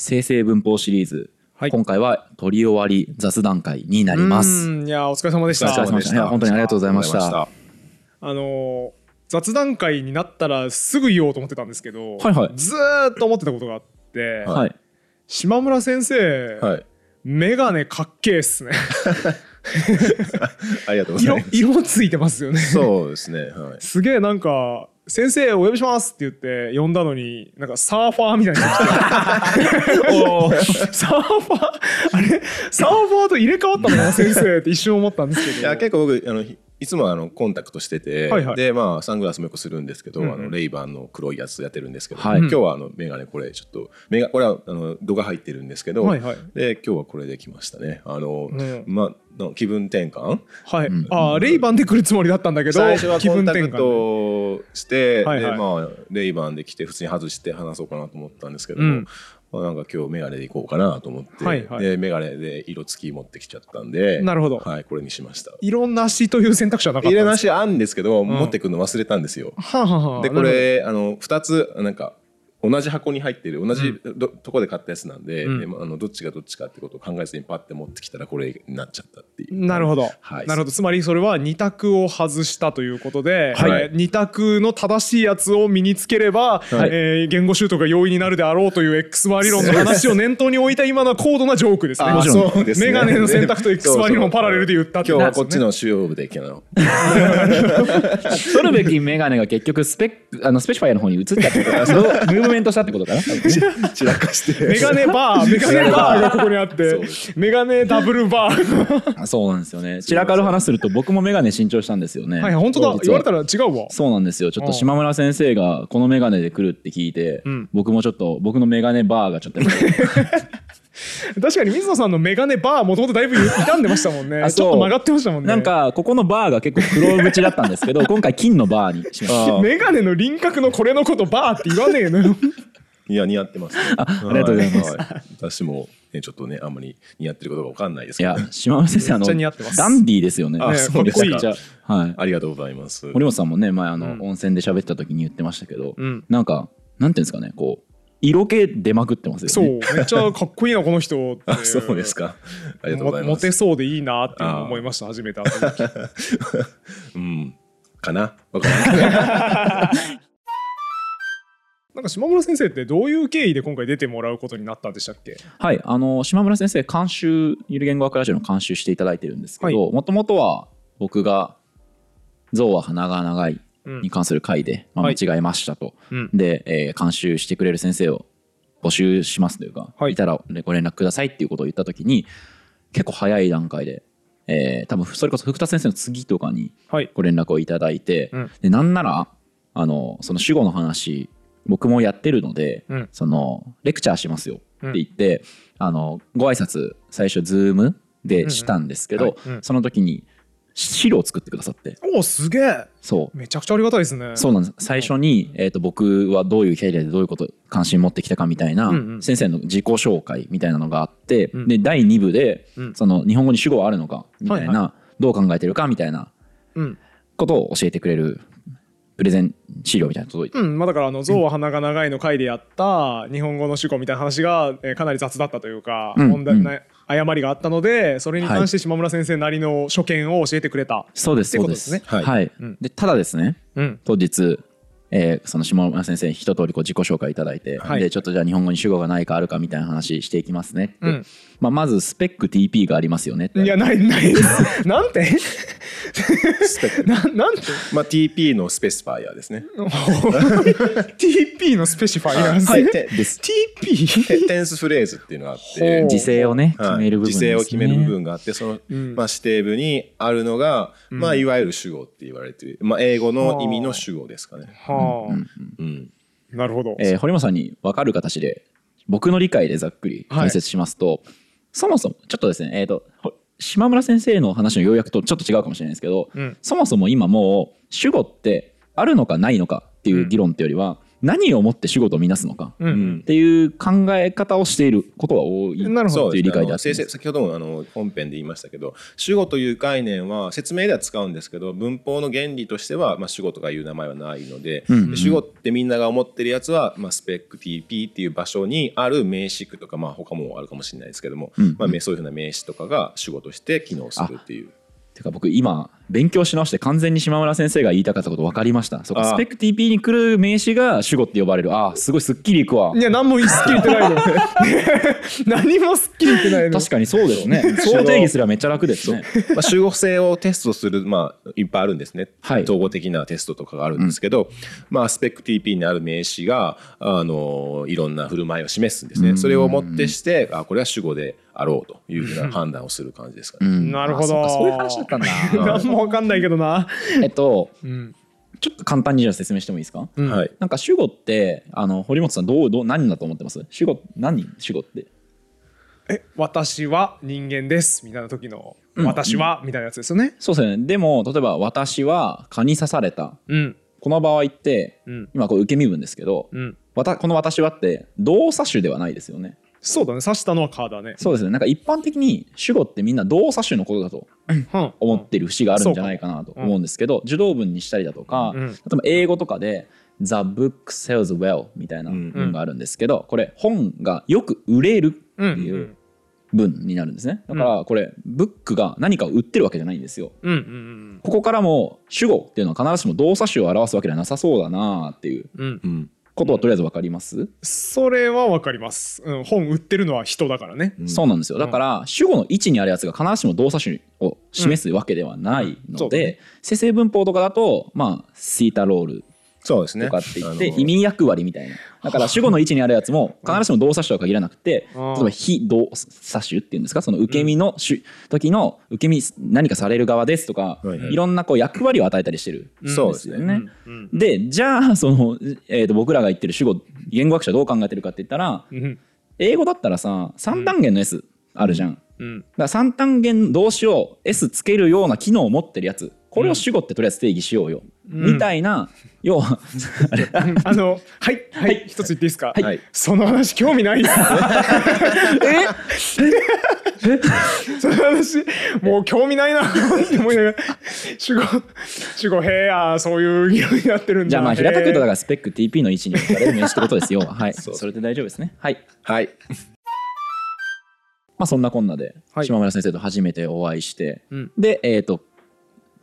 生成文法シリーズ、はい今回は取り終わり雑談会になります。うんいやお疲れ様でしたお疲れ様でした本当にありがとうございましたあのー雑談会になったらすぐ言おうと思ってたんですけど、はいはいずーっと思ってたことがあって、ははい。島村先生、はい。メガネかっけえっすね ありがとうござい色ます。色ついてますよねそうですね。はい。すげえなんか「先生お呼びします」って言って呼んだのになんかサーファーみたいになって。サーファーあれ？サーファーと入れ替わったの？かな先生って一瞬思ったんですけど。いや結構僕あのいいつもあのコンタクトしてて、はいはい。でまあサングラスもよくするんですけど、うんうん。あのレイバンの黒いやつやってるんですけど、はい。今日はあのメガネこれちょっとメガこれはあの度が入ってるんですけど、はいはい。で今日はこれで来ましたね。あの、うんまあの気分転換？はい、うんあーレイバンで来るつもりだったんだけど最初は気コンタク分転換トして、はいはい。でまあレイバンで来て普通に外して話そうかなと思ったんですけど、うん。まあ、なんか今日メガネで行こうかなと思って、はいはい。でメガネで色付き持ってきちゃったんでなるほど。はい、これにしました。色なしという選択肢はなかった入れんです。なしあんですけど、持ってくるの忘れたんですよ。はあはあはあでこれあの2つなんか同じ箱に入ってる同じど、とこで買ったやつなんで,、うん。ああのどっちがどっちかってことを考えずにパッて持ってきたらこれになっちゃったっていうなるほど、はい。なるほど。つまりそれは二択を外したということで、はい。えー二択の正しいやつを身につければ、はい。えー言語習得が容易になるであろうという X バー理論の話を念頭に置いた今のは高度なジョークですね。あもちろんそうですね。メガネの選択と X バー理論をパラレルで言ったって今日ことですね。はこっちの主要部できなの取るべきメガネが結局スペックあのスペシファイアの方に移っちゃった メントしたってことかな散らかして。メガネバーメガネバーがここにあってメガネダブルバーあ そうなんですよね。散らかる話すると僕もメガネ新調したんですよね。はい本当だ。言われたら違うわ。そうなんですよ。ちょっと島村先生がこのメガネで来るって聞いて、うん。僕もちょっと僕のメガネバーがちょっと 確かに水野さんのメガネバーもともとだいぶ傷んでましたもんね。ちょっと曲がってましたもんね。なんかここのバーが結構黒縁だったんですけど 今回金のバーにしました。あ メガネの輪郭のこれのことバーって言わねえのよ。いや似合ってます、ね、あありがとうございます。私も、ね、ちょっとねあんまり似合ってることがわかんないですいけど、や島村先生あのダンディーですよね。あねそうですか。はい。ありがとうございます。森本さんもね前あの、うん。温泉で喋った時に言ってましたけど、うん。なんかなんていうんですかねこう色気出まくってますそうよねめっちゃかっこいいなこの人あ そうですか。ありがとうございモます。テそうでいいなって思いました初めて うん。かな？わからん。け どなんか島村先生ってどういう経緯で今回出てもらうことになったんでしたっけ？はい。あの島村先生監修ゆる言語学ラジオの監修していただいてるんですけどもともとは僕が「象は鼻が長い」うんに関する回で、まあ、はい。間違えましたと、うん。で、えー監修してくれる先生を募集しますというか、はい。い、たらご連絡くださいっていうことを言った時に結構早い段階で、えー多分それこそ福田先生の次とかにはい。ご連絡をいただいて、うん。でなんならあのその主語の話僕もやってるので、うん。そのレクチャーしますよって言って、あのご挨拶最初ズームでしたんですけど、うんうん。はいその時に資料を作ってくださって。おおすげえ。そう。めちゃくちゃありがたいですね。そうなんです。最初に、えー、と僕はどういうキャリアでどういうこと関心持ってきたかみたいな、うんうん。先生の自己紹介みたいなのがあって、うん。で第2部で、うん。その日本語に主語はあるのかみたいな、はいどう考えてるかみたいなうん。ことを教えてくれるプレゼン資料みたいなの届いて、うん。まあだからあの象は鼻が長いの回でやった日本語の主語みたいな話がえーかなり雑だったというかうん。うん問題な誤りがあったのでそれに関して島村先生なりの所見を教えてくれた。そうですそうでってことですす。ねはい。うん。でただですね。うん。当日、えーその下村先生に一通りこう自己紹介いただいて、はい。でちょっとじゃあ日本語に主語がないかあるかみたいな話していきますね。うん。まあ、まずスペック TP がありますよね。っていやないないです。なんて？スペック。ななんて？まあ TP のスペシファイアですね。TP のスペシファイアですね。はい。てです。TP テテンスフレーズっていうのがあっほてう。時制をね決はい。める部分です、ね。時制を決める部分があってその、うん。まあ、指定部にあるのが、まあ、いわゆる主語って言われてる、まあ、英語の意味の主語ですかね。なるほど、えー堀本さんに分かる形で僕の理解でざっくり解説しますと、そもそもちょっとですね、えー、とほ島村先生の話の要約とちょっと違うかもしれないですけど、うん。そもそも今もう主語ってあるのかないのかっていう議論っていうよりは、何をもって主語とみなすのかうん。うんっていう考え方をしていることが多いなるほど。という理解であって先生先ほどもあの本編で言いましたけど主語という概念は説明では使うんですけど文法の原理としては、まあ、主語とかいう名前はないので,、うん。うんで主語ってみんなが思ってるやつは、まあ、スペック TP っていう場所にある名詞句とか、まあ、他もあるかもしれないですけども、うん。うんまあ、そういうふうな名詞とかが主語として機能するっていう。てか僕今勉強し直して完全に島村先生が言いたかったこと分かりました。そうかあ。スペック TP に来る名詞が主語って呼ばれる。あーすごいすっきりいくわ。いや何もすっきり言ってないの。何もすっきり言ってないの。確かにそうですね。そう定義すればめっちゃ楽ですね。まあ、集合性をテストする、まあ、いっぱいあるんですね、はい。統合的なテストとかがあるんですけど、まあ、スペック TP にある名詞があのいろんな振る舞いを示すんですね。それをもってしてあこれは主語であろうというふうな判断をする感じですかね。うん。なるほど。あそうかそういう話だったんだ。何も分かんないけどな。えっとうんちょっと簡単にじゃあ説明してもいいですか？うん。はい。なんか主語ってあの堀本さんどうどう何だと思ってます？主語何？主語って。え私は人間ですみたいな時のうん。私はみたいなやつですよね。そうですよね。でも例えば私は蚊に刺された。うん。この場合ってうん。今これ受け身分ですけどうん。わたこの私はって動作種ではないですよねそうだね。刺したのはカーだね。そうですね。なんか一般的に主語ってみんな動作種のことだとうん。思ってる節があるんじゃないかなと思うんですけど受動文にしたりだとかうん。例えば英語とかで「The book sells well」みたいな文があるんですけどこれ本がよく売れるってうんいう文になるんですね。だからこれブックが何かを売ってるわけじゃないんですよ。うんうんここからも主語っていうのは必ずしも動作種を表すわけではなさそうだなっていう。うんうん。うんことはとりあえず分かります、それは分かります、うん、本売ってるのは人だからね。そうなんですよ。だから主語の位置にあるやつが必ずしも動作種を示すわけではないのでそうだね。生成文法とかだとまあシータロールそうですね。とかって言って役割みたいな。だから主語の位置にあるやつも必ずしも動作種とは限らなくてうん。例えば非動作種っていうんですか？その受け身の種時の受け身何かされる側ですとかはいはい。いろんなこう役割を与えたりしてるんそうですよね。うんでじゃあその、えー、と僕らが言ってる主語言語学者どう考えてるかって言ったらうん。英語だったらさ三単元の S あるじゃん。うん。だから三単元動詞を S つけるような機能を持ってるやつこれを主語ってとりあえず定義しようよ、みたいな要は あれあのはいはい一つ言っていいですか、はい。その話興味ない。ですえ？その話もう興味ないな。って思いながら。主語主語へえあーそういう議論になってるんだ。じゃあまあ平たく言うとだへからスペック TP の位置に置かれる名詞ってことですよ。はい。それで大丈夫ですね。はい。はい。まあそんなこんなではい。島村先生と初めてお会いして、うん。でえっ、と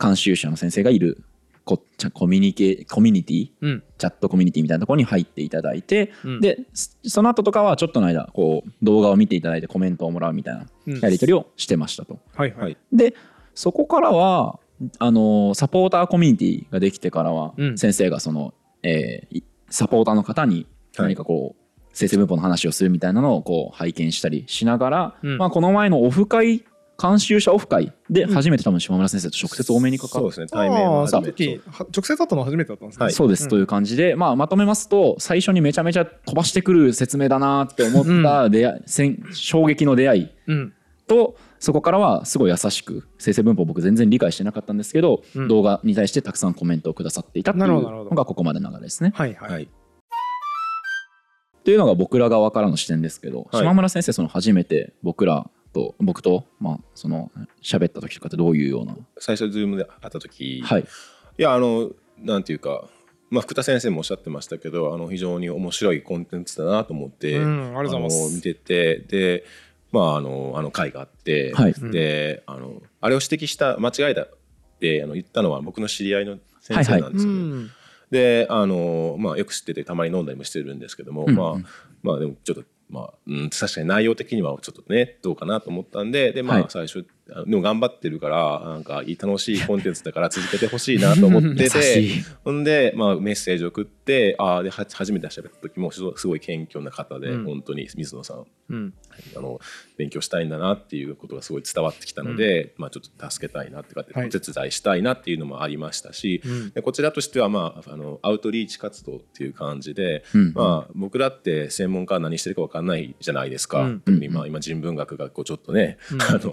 監修者の先生がいるこちゃコミュニケコミュニティーうん。チャットコミュニティみたいなところに入っていただいて、うん。でそその後とかはちょっとの間こう動画を見ていただいてコメントをもらうみたいなうん。やり取りをしてましたと。はいはい、はいでそこからはあのサポーターコミュニティができてからは、うん。先生がその、えーいサポーターの方に何かこう、生成文法の話をするみたいなのをこう拝見したりしながら、うん。まあ、この前のオフ会監修者オフ会で初めて多分島村先生と直接お目にかかっそうですね対面は初めて。直接会ったのは初めてだったんですね、はい。そうです、うんという感じで、まあ、まとめますと最初にめちゃめちゃ飛ばしてくる説明だなって思った出会い、せん衝撃の出会いうん。とそこからはすごい優しく生成文法僕全然理解してなかったんですけど、うん。動画に対してたくさんコメントをくださっていたっていうのがここまでの流れですね。はいはい、はい。というのが僕ら側からの視点ですけど、はい。島村先生その初めて僕らと僕とまあその喋った時とかってどういうような、最初ズームで会った時、はい。いやあのなんていうか、まあ、福田先生もおっしゃってましたけどあの非常に面白いコンテンツだなと思って、見ててでまああのあの回があって、はい。であのあれを指摘した間違いだってあの言ったのは僕の知り合いの先生なんですよね。うん。であの、まあ、よく知っててたまに飲んだりもしてるんですけども、うん。まあまあでもちょっとまあ、うん、確かに内容的にはちょっとねどうかなと思ったんででまはい。あ最初、あでも頑張ってるからなんかいい楽しいコンテンツだから続けてほしいなと思って 優てほんで、まあ、メッセージを送ってあでは初めて喋った時もすごい謙虚な方で、うん。本当に水野さん。うん。あの勉強したいんだなっていうことがすごい伝わってきたので、まあ、ちょっと助けたいなってか、はい。お手伝いしたいなっていうのもありましたし、うん。でこちらとしては、まあ、あのアウトリーチ活動っていう感じで、うん。まあ、僕らって専門家は何してるか分かんないじゃないですか、うん。特にまあ今人文学がこうちょっとね、うん。あの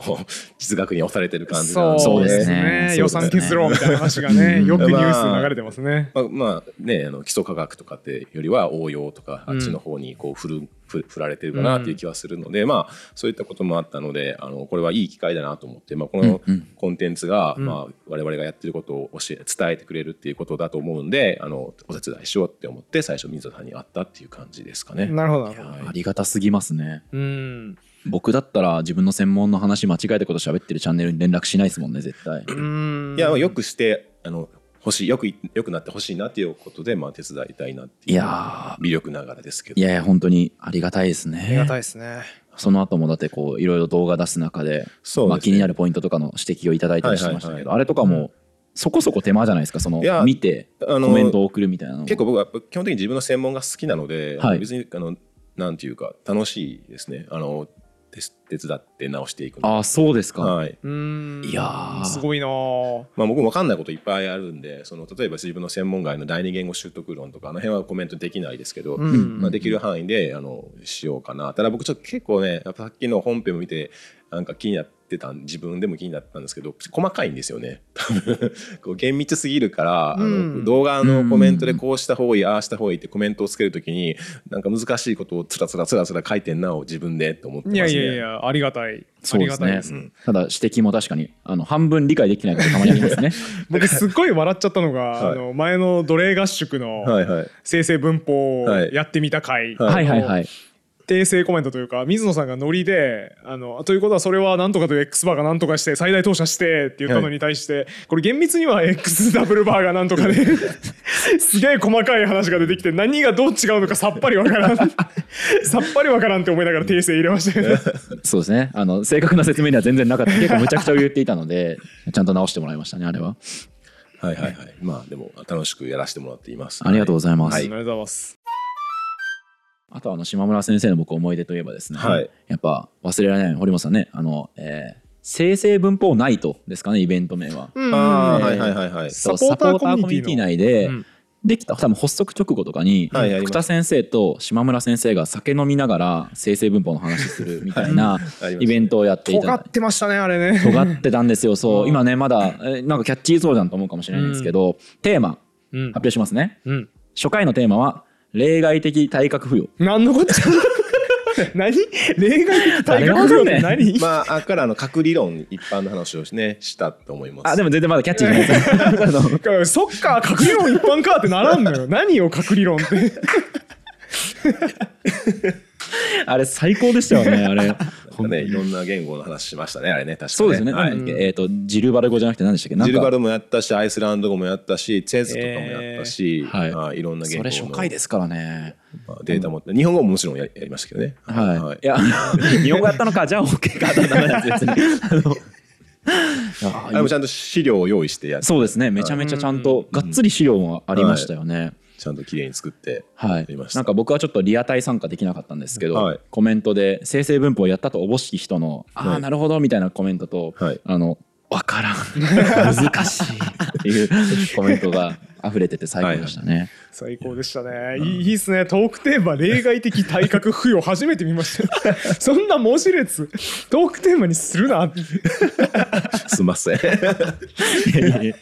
実学に押されてる感じそうなんそうでですすね。ね予算削ろうみたいな話がねうんよくニュースに流れてますね。まあ、まあねあの基礎科学とかってよりは応用とかあうん。っちの方にこう振る、振振られてるかなっていう気はするので、まあそういったこともあったのであのこれはいい機会だなと思って、まあ、このうんうん。コンテンツが、うん。まあ、我々がやってることを教え伝えてくれるっていうことだと思うんであのお手伝いしようって思って最初水田さんに会ったっていう感じですかね。なるほど。なるほど。ありがたすぎますね。うん僕だったら自分の専門の話間違えたこと喋ってるチャンネルに連絡しないですもんね絶対。うん。いやよくしてあの欲しいよくいよくなってほしいなっていうことで、まあ、手伝いたいなっていういや微力ながらですけど。いやいや本当にありがたいですありがたいねですね。その後もだってこういろいろ動画出す中でそうですね。まあ、気になるポイントとかの指摘をいただいたりしてましたけど、はいはいはい。あれとかもそこそこ手間じゃないですか？そのいや見てあのコメントを送るみたいなの。結構僕はやっぱ基本的に自分の専門が好きなので、はい。別にあのなんていうか楽しいですね。あの手手伝って直していくの。ああそうですか、はい。うん。いやー。すごいなー。まあ、僕も分かんないこといっぱいあるんでその例えば自分の専門外の第二言語習得論とかあの辺はコメントできないですけど、うん。まあ、できる範囲であのしようかな。ただ僕ちょっと結構ねやっぱさっきの本編を見てなんか気になってた自分でも気になったんですけど細かいんですよね こう厳密すぎるから、あうんの動画のコメントでこうした方がいいああした方がいいってコメントをつけるときになんか難しいことをつらつらつらつら書いてんなを自分でって思ってますね。いやいやいやありがたい。そうですねがたいです。ただ指摘も確かにあの半分理解できないことたまにありますね僕すっごい笑っちゃったのが、はいあの前の奴隷合宿の生成文法をはいやってみた回、はいはいはいはい訂正コメントというか水野さんがノリであのということはそれは何とかという X バーが何とかして最大投射してって言ったのに対して、これ厳密には X ダブルバーが何とかで すげえ細かい話が出てきて何がどう違うのかさっぱりわからん。さっぱりわからんって思いながら訂正入れましたよね。そうですね。あの正確な説明には全然なかった。結構むちゃくちゃ言っていたのでちゃんと直してもらいましたねあれは。はいはいはい。まあでも楽しくやらせてもらっています。ありがとうございます、ありがとうございますあとあの島村先生の僕思い出といえばですね、はい。やっぱ忘れられない堀本さんね。あの、えー生成文法ナイトですかねイベント名は。うん。ああ、うんはいはいはいはい。サポーターコミュニティ内で、うん。できた多分発足直後とかに、福田先生と島村先生が酒飲みながら生成文法の話するみたいなイベントをやっていた。尖ってましたねあれね。尖ってたんですよ。そう、うん。今ねまだえなんかキャッチーそうじゃんと思うかもしれないんですけど、テーマうん。発表しますね。うん。初回のテーマは例外的体格付与何のこっちゃ。何？例外的体格不良って何？まあ、あからあの核理論一般の話をねしたと思います。あでも全然まだキャッチーじゃないそっか核理論一般かってならんのよ。何よ核理論って。あれ最高でしたよねあれかね、いろんな言語の話しましたね、あれね、確かね。そうですよね、はい。えっ、とジルバル語じゃなくて何でしたっけ？ジルバルもやったし、アイスランド語もやったし、チェズとかもやったし、えーはい。まあいろんな言語のそれ初回ですからね。まあデータも、日本語ももちろんややりましたけどね。はい、い、や 日本語やったのかじゃあ OK かダメなんです別に。あのいやあれもちゃんと資料を用意してやそうですね。めちゃめちゃちゃんとがっつり資料もありましたよね、ちゃんと綺麗に作ってはい。やりました。なんか僕はちょっとリアタイ参加できなかったんですけど、はい。コメントで生成文法をやったとおぼしき人の「ああはい。なるほど」みたいなコメントと「はい。あのわからん。難しい」っていうコメントが溢れてて最高でしたね。最高でしたね。いいいいっすね。トークテーマ例外的体格付与初めて見ました。よ そんな文字列。トークテーマにするな。すみません。いやいや。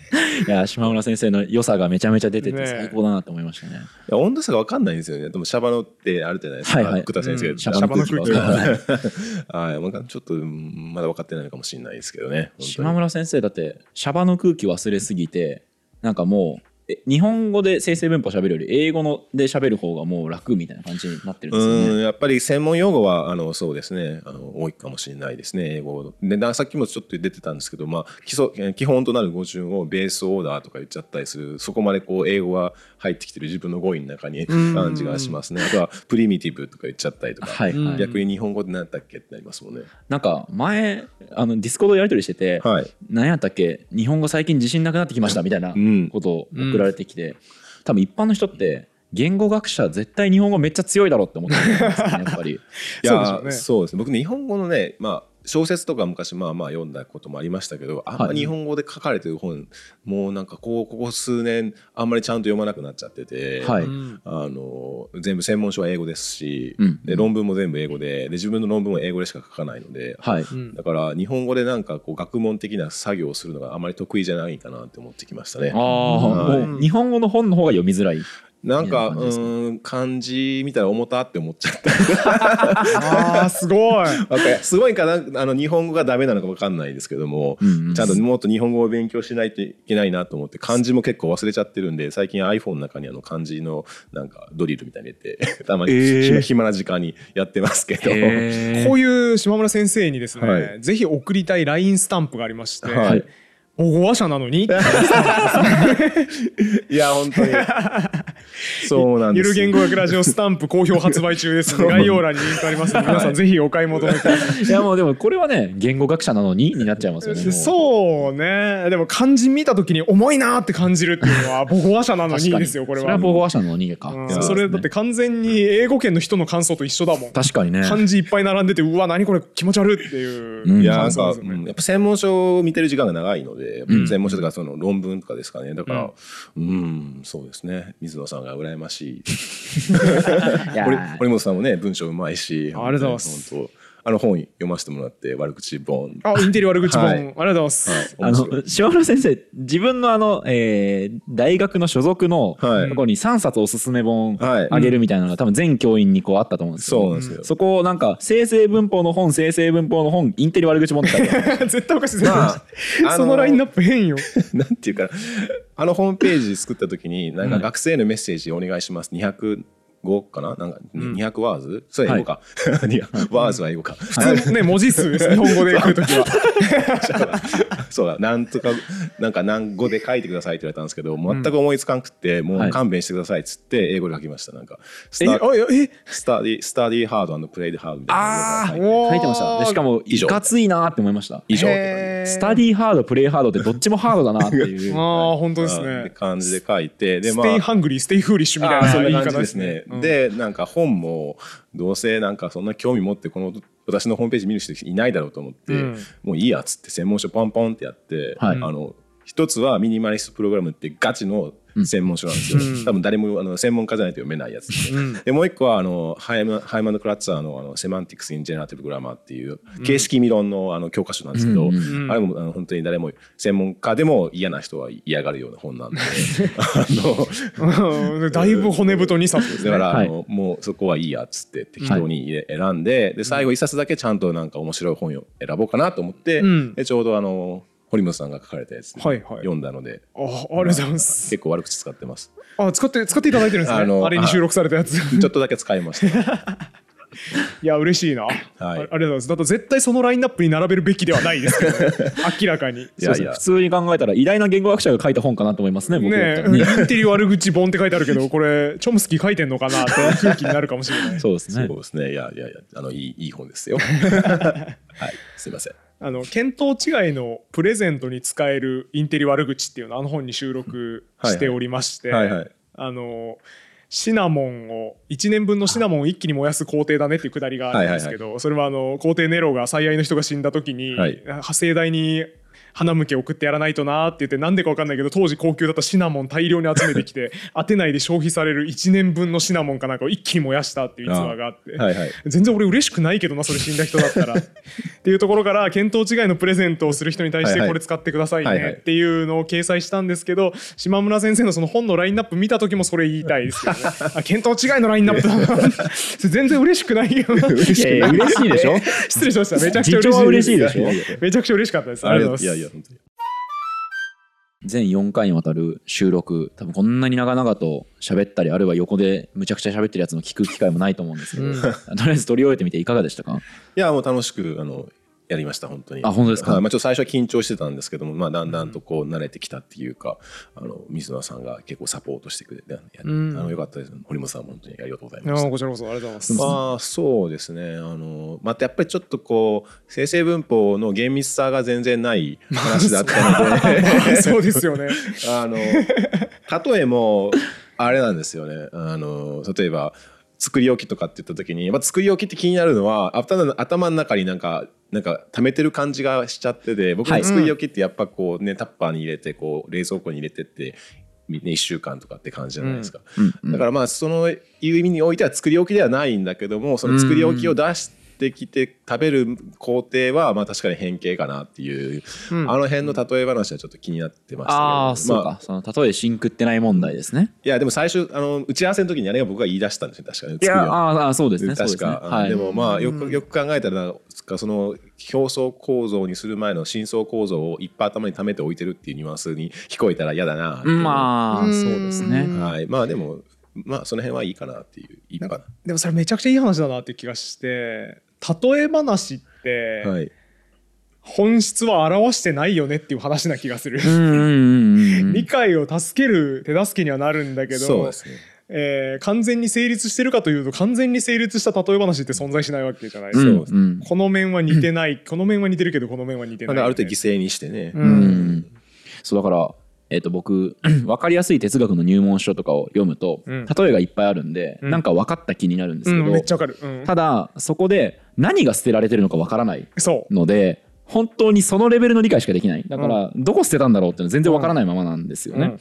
いや島村先生の良さがめちゃめちゃ出てて最高だなと思いましたね。いや温度差が分かんないんですよね。でもシャバノってあるじゃないですか。はいはい。福田先生がうんシャバの空気は。い。ちょっとうんまだ分かってないのかもしれないですけどね。島村先生だってシャバの空気忘れすぎてなんかもうえ日本語で生成文法喋るより英語ので喋る方がもう楽みたいな感じになってるんですよね。うんやっぱり専門用語はあのそうですね。あの多いかもしれないですね。英語でなさっきもちょっと出てたんですけど、まあ、基礎えー基本となる語順を base order とか言っちゃったりするそこまでこう英語が入ってきてる自分の語彙の中に感じがしますね。あとは primitive とか言っちゃったりとか、はいはい。逆に日本語で何だっけってなりますもんね。なんか前あの Discord やり取りしてて、はい。何やったっけ？日本語最近自信なくなってきましたみたいなうん。ことを送られてきて、多分一般の人って言語学者絶対日本語めっちゃ強いだろうって思ってるんですよねやっぱり。い そうねやそうですね僕ね日本語のねまあ小説とか昔まあまあ読んだこともありましたけどあんま日本語で書かれてる本、もうなんかこうここ数年あんまりちゃんと読まなくなっちゃってて、はいあの全部専門書は英語ですし、うんで論文も全部英語でで自分の論文も英語でしか書かないので、はい。うんだから日本語でなんかこう学問的な作業をするのがあまり得意じゃないかなって思ってきましたねあ。あ、はいもう日本語の本の方が読みづらい。なんかうーん漢字見たら重たって思っちゃった。あーすごい。すごいかなあの日本語がダメなのか分かんないですけども、うんうん。ちゃんともっと日本語を勉強しないといけないなと思って漢字も結構忘れちゃってるんで最近 iPhone の中にあの漢字のなんかドリルみたいに入れて たまにえー。暇暇な時間にやってますけど、へー。こういう島村先生にですね、はい。ぜひ送りたい LINE スタンプがありまして、はい母語話者なのに？いや本当に。そうなんですゆる言語学ラジオスタンプ好評発売中ですので概要欄にリンクありますので皆さんぜひお買い求めください。いやもうでもこれはね言語学者なのにになっちゃいますよね。そうね。でも漢字見た時に重いなって感じるっていうのは母語話者なのにですよこれは。それは母語話者のにか。うん。それだって完全に英語圏の人の感想と一緒だもん。確かにね。漢字いっぱい並んでてうわ何これ気持ち悪いっていううん。いやなんか、やっぱ専門書を見てる時間が長いので、うん。専門書とかその論文とかですかね。だからうん、そうですね。水野さんが羨ましい。堀堀本さんもね文章うまいしあありがとうございます。本当あの本読ませてもらって悪口本。あインテリ悪口本、はい。ありがとうございます、はい。あの島村先生自分のあの、えー大学の所属のはい。ところに3冊おすすめ本はい。あげるみたいなのが多分全教員にこうあったと思うんですけどそうなんですよ、そこをなんか生成文法の本生成文法の本インテリ悪口本って 絶対おかしい絶対おかしいまあ そのラインナップ変よ。なんていうかなあのホームページ作った時になんか学生へのメッセージお願いします。200語かな？なんか200ワーズ、それ英語か、200ワーズは英語か、普通のね文字数です日本語で来るときは。そうだ。なんとかなんか何語で書いてくださいって言われたんですけど全く思いつかんくって、もはい。う勘弁してくださいっつって英語で書きましたなんか。スえタあえスタディスタディハードプレイデハードみた書いておー書いてました。でしかもい以上かついなって思いました。以上スタディハードプレイハードってどっちもハードだなっていう。ああ本当ですあね感じで書いてで stay まあ hungry stay foolish みたいあーそんな言い方でな感じですね。でなんか本もどうせなんかそんな興味持ってこの私のホームページ見る人いないだろうと思って、うん。もういいやっつって専門書ポンポンってやって、はい。あの一つは Minimalist Program ってガチの専門書なんですよ、うん。多分誰もあの専門家じゃないと読めないやつでうん。でもう一個はあの Heim あ Heim and Kratzer のあの Semantics in Generative Grammar っていう形式理論のあの教科書なんですけど、うんうんあれもあの本当に誰も専門家でも嫌な人は嫌がるような本なんで。あのうんだいぶ骨太2冊ですね。だから、はい。あのもうそこはいいやっつって適当に選んでで最後一冊だけちゃんとなんか面白い本を選ぼうかなと思って、うん。でちょうどあの堀本さんが書かれたやつ、はいはい。読んだので。あありがとうございます。結構悪口使ってます。あ使って使っていただいてるんですね。あのあれに収録されたやつ。ちょっとだけ使いました。いや嬉しいな、あありがとうございます。だと絶対そのラインナップに並べるべきではないですけど、ね、明らかに。いそうですね普通に考えたら偉大な言語学者が書いた本かなと思いますね僕ねら。ねえインテリ悪口本って書いてあるけどこれチョムスキー書いてんのかなって空気になるかもしれない。そうですね。そうですね。いやいやいやあのいいいい本ですよ。はい。すいませんあの見当違いのプレゼントに使えるインテリ悪口っていうのをあの本に収録しておりまして、はいはい。あのシナモンを1年分のシナモンを一気に燃やす工程だねっていうくだりがあるんですけど、それはあの皇帝ネロが最愛の人が死んだ時に、はい。盛大に花向け送ってやらないとなーって言ってなんでか分かんないけど当時高級だったシナモン大量に集めてきて 当てないで消費される1年分のシナモンかなんかを一気に燃やしたっていう逸話があってはいはい。全然俺嬉しくないけどなそれ死んだ人だったら。っていうところから見当違いのプレゼントをする人に対してこれ使ってくださいねっていうのを掲載したんですけど島村先生のその本のラインナップ見た時もそれ言いたいですけどね。あ見当違いのラインナップだ全然嬉しくないよ。嬉しいでしょ？失礼しました。めちゃくちゃ嬉嬉しいでしょ？めちゃくちゃ嬉しかったです。ありがとうございます。いや本当に。全4回にわたる収録多分こんなに長々と喋ったりあるいは横でむちゃくちゃ喋ってるやつの聞く機会もないと思うんですけど、うん。とりあえず取り終えてみていかがでしたか？いやもう楽しくあのやりました本当に。あ本当ですか？はい。まあ、ちょっと最初は緊張してたんですけども、まあ、だんだんとこう慣れてきたっていうかあの水野さんが結構サポートしてくれて、うん。あのよかったです。堀本さんも本当にありがとうございましこちらこそありがとうございますまあそうですね。あのまたやっぱりちょっとこう生成文法の厳密さが全然ない話だったので。そう ですよね。あの例えもあれなんですよね。あの例えば作り置きとかって言った時に、まあ、作り置きって気になるのは頭の頭の中になんかなんか溜めてる感じがしちゃってて僕の作り置きってやっぱこうね、タッパーに入れてこう冷蔵庫に入れてって。ね、1週間とかって感じじゃないですか、だからまあそのいう意味においては作り置きではないんだけどもその作り置きを出してきて食べる工程はまあ確かに変形かなっていう、あの辺の例え話はちょっと気になってましたけど。ああそうか、まあ、その例えでシンクってない問題ですね。いやでも最初あの打ち合わせの時にあれが僕が言い出したんですよ確かにいやああそうですね。そうでね。か、でもまあよくよく考えたらその表層構造にする前の深層構造をいっぱい頭に溜めておいてるっていうニュアンスに聞こえたら嫌だなっていうまあそうですねはいまあでもまあその辺はいいかなっていういいのかでもそれめちゃくちゃいい話だなっていう気がして例え話ってなはい。本質は表してないよねっていう話な気がする。うんうんうんうん 理解を助ける手助けにはなるんだけど、そうですね。えー完全に成立してるかというと完全に成立した例え話って存在しないわけじゃない。ですか。うんうん。この面は似てない、この面は似てるけどこの面は似てない、まあある程度犠牲にしてね、うん。うん。そうだから、えー、と僕 分かりやすい哲学の入門書とかを読むと、うん例えがいっぱいあるんで、うんなんか分かった気になるんですうんけど、めっちゃわかる。うんただそこで何が捨てられてるのか分からないそので本当にそのレベルの理解しかできないだから、どこ捨てたんだろうっていうのは全然分からないままなんですよう。ね。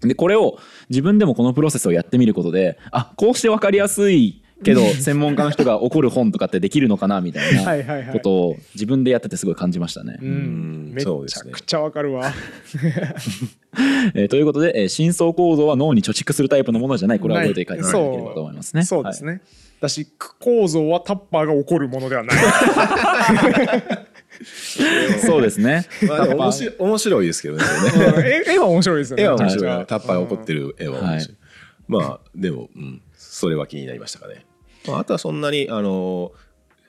でこれを自分でもこのプロセスをやってみることであこうして分かりやすいけど専門家の人が怒る本とかってできるのかなみたいはいはいはないことを自分でやっててすごい感じましたね。うんうんめちゃくちゃわかるわ。えーということで、えー深層構造は脳に貯蓄するタイプのものじゃないこれは覚えていただければと思いますね。そうですね。ね。だし構造はタッパーが起こるものではない。そうですね。まあ面白い面白いですけどね絵絵は面白いですよね。絵は面白いタッパーが怒ってる絵は面白い、はいまあでも、うん、それは気になりましたかね、まあ、あとはそんなにあの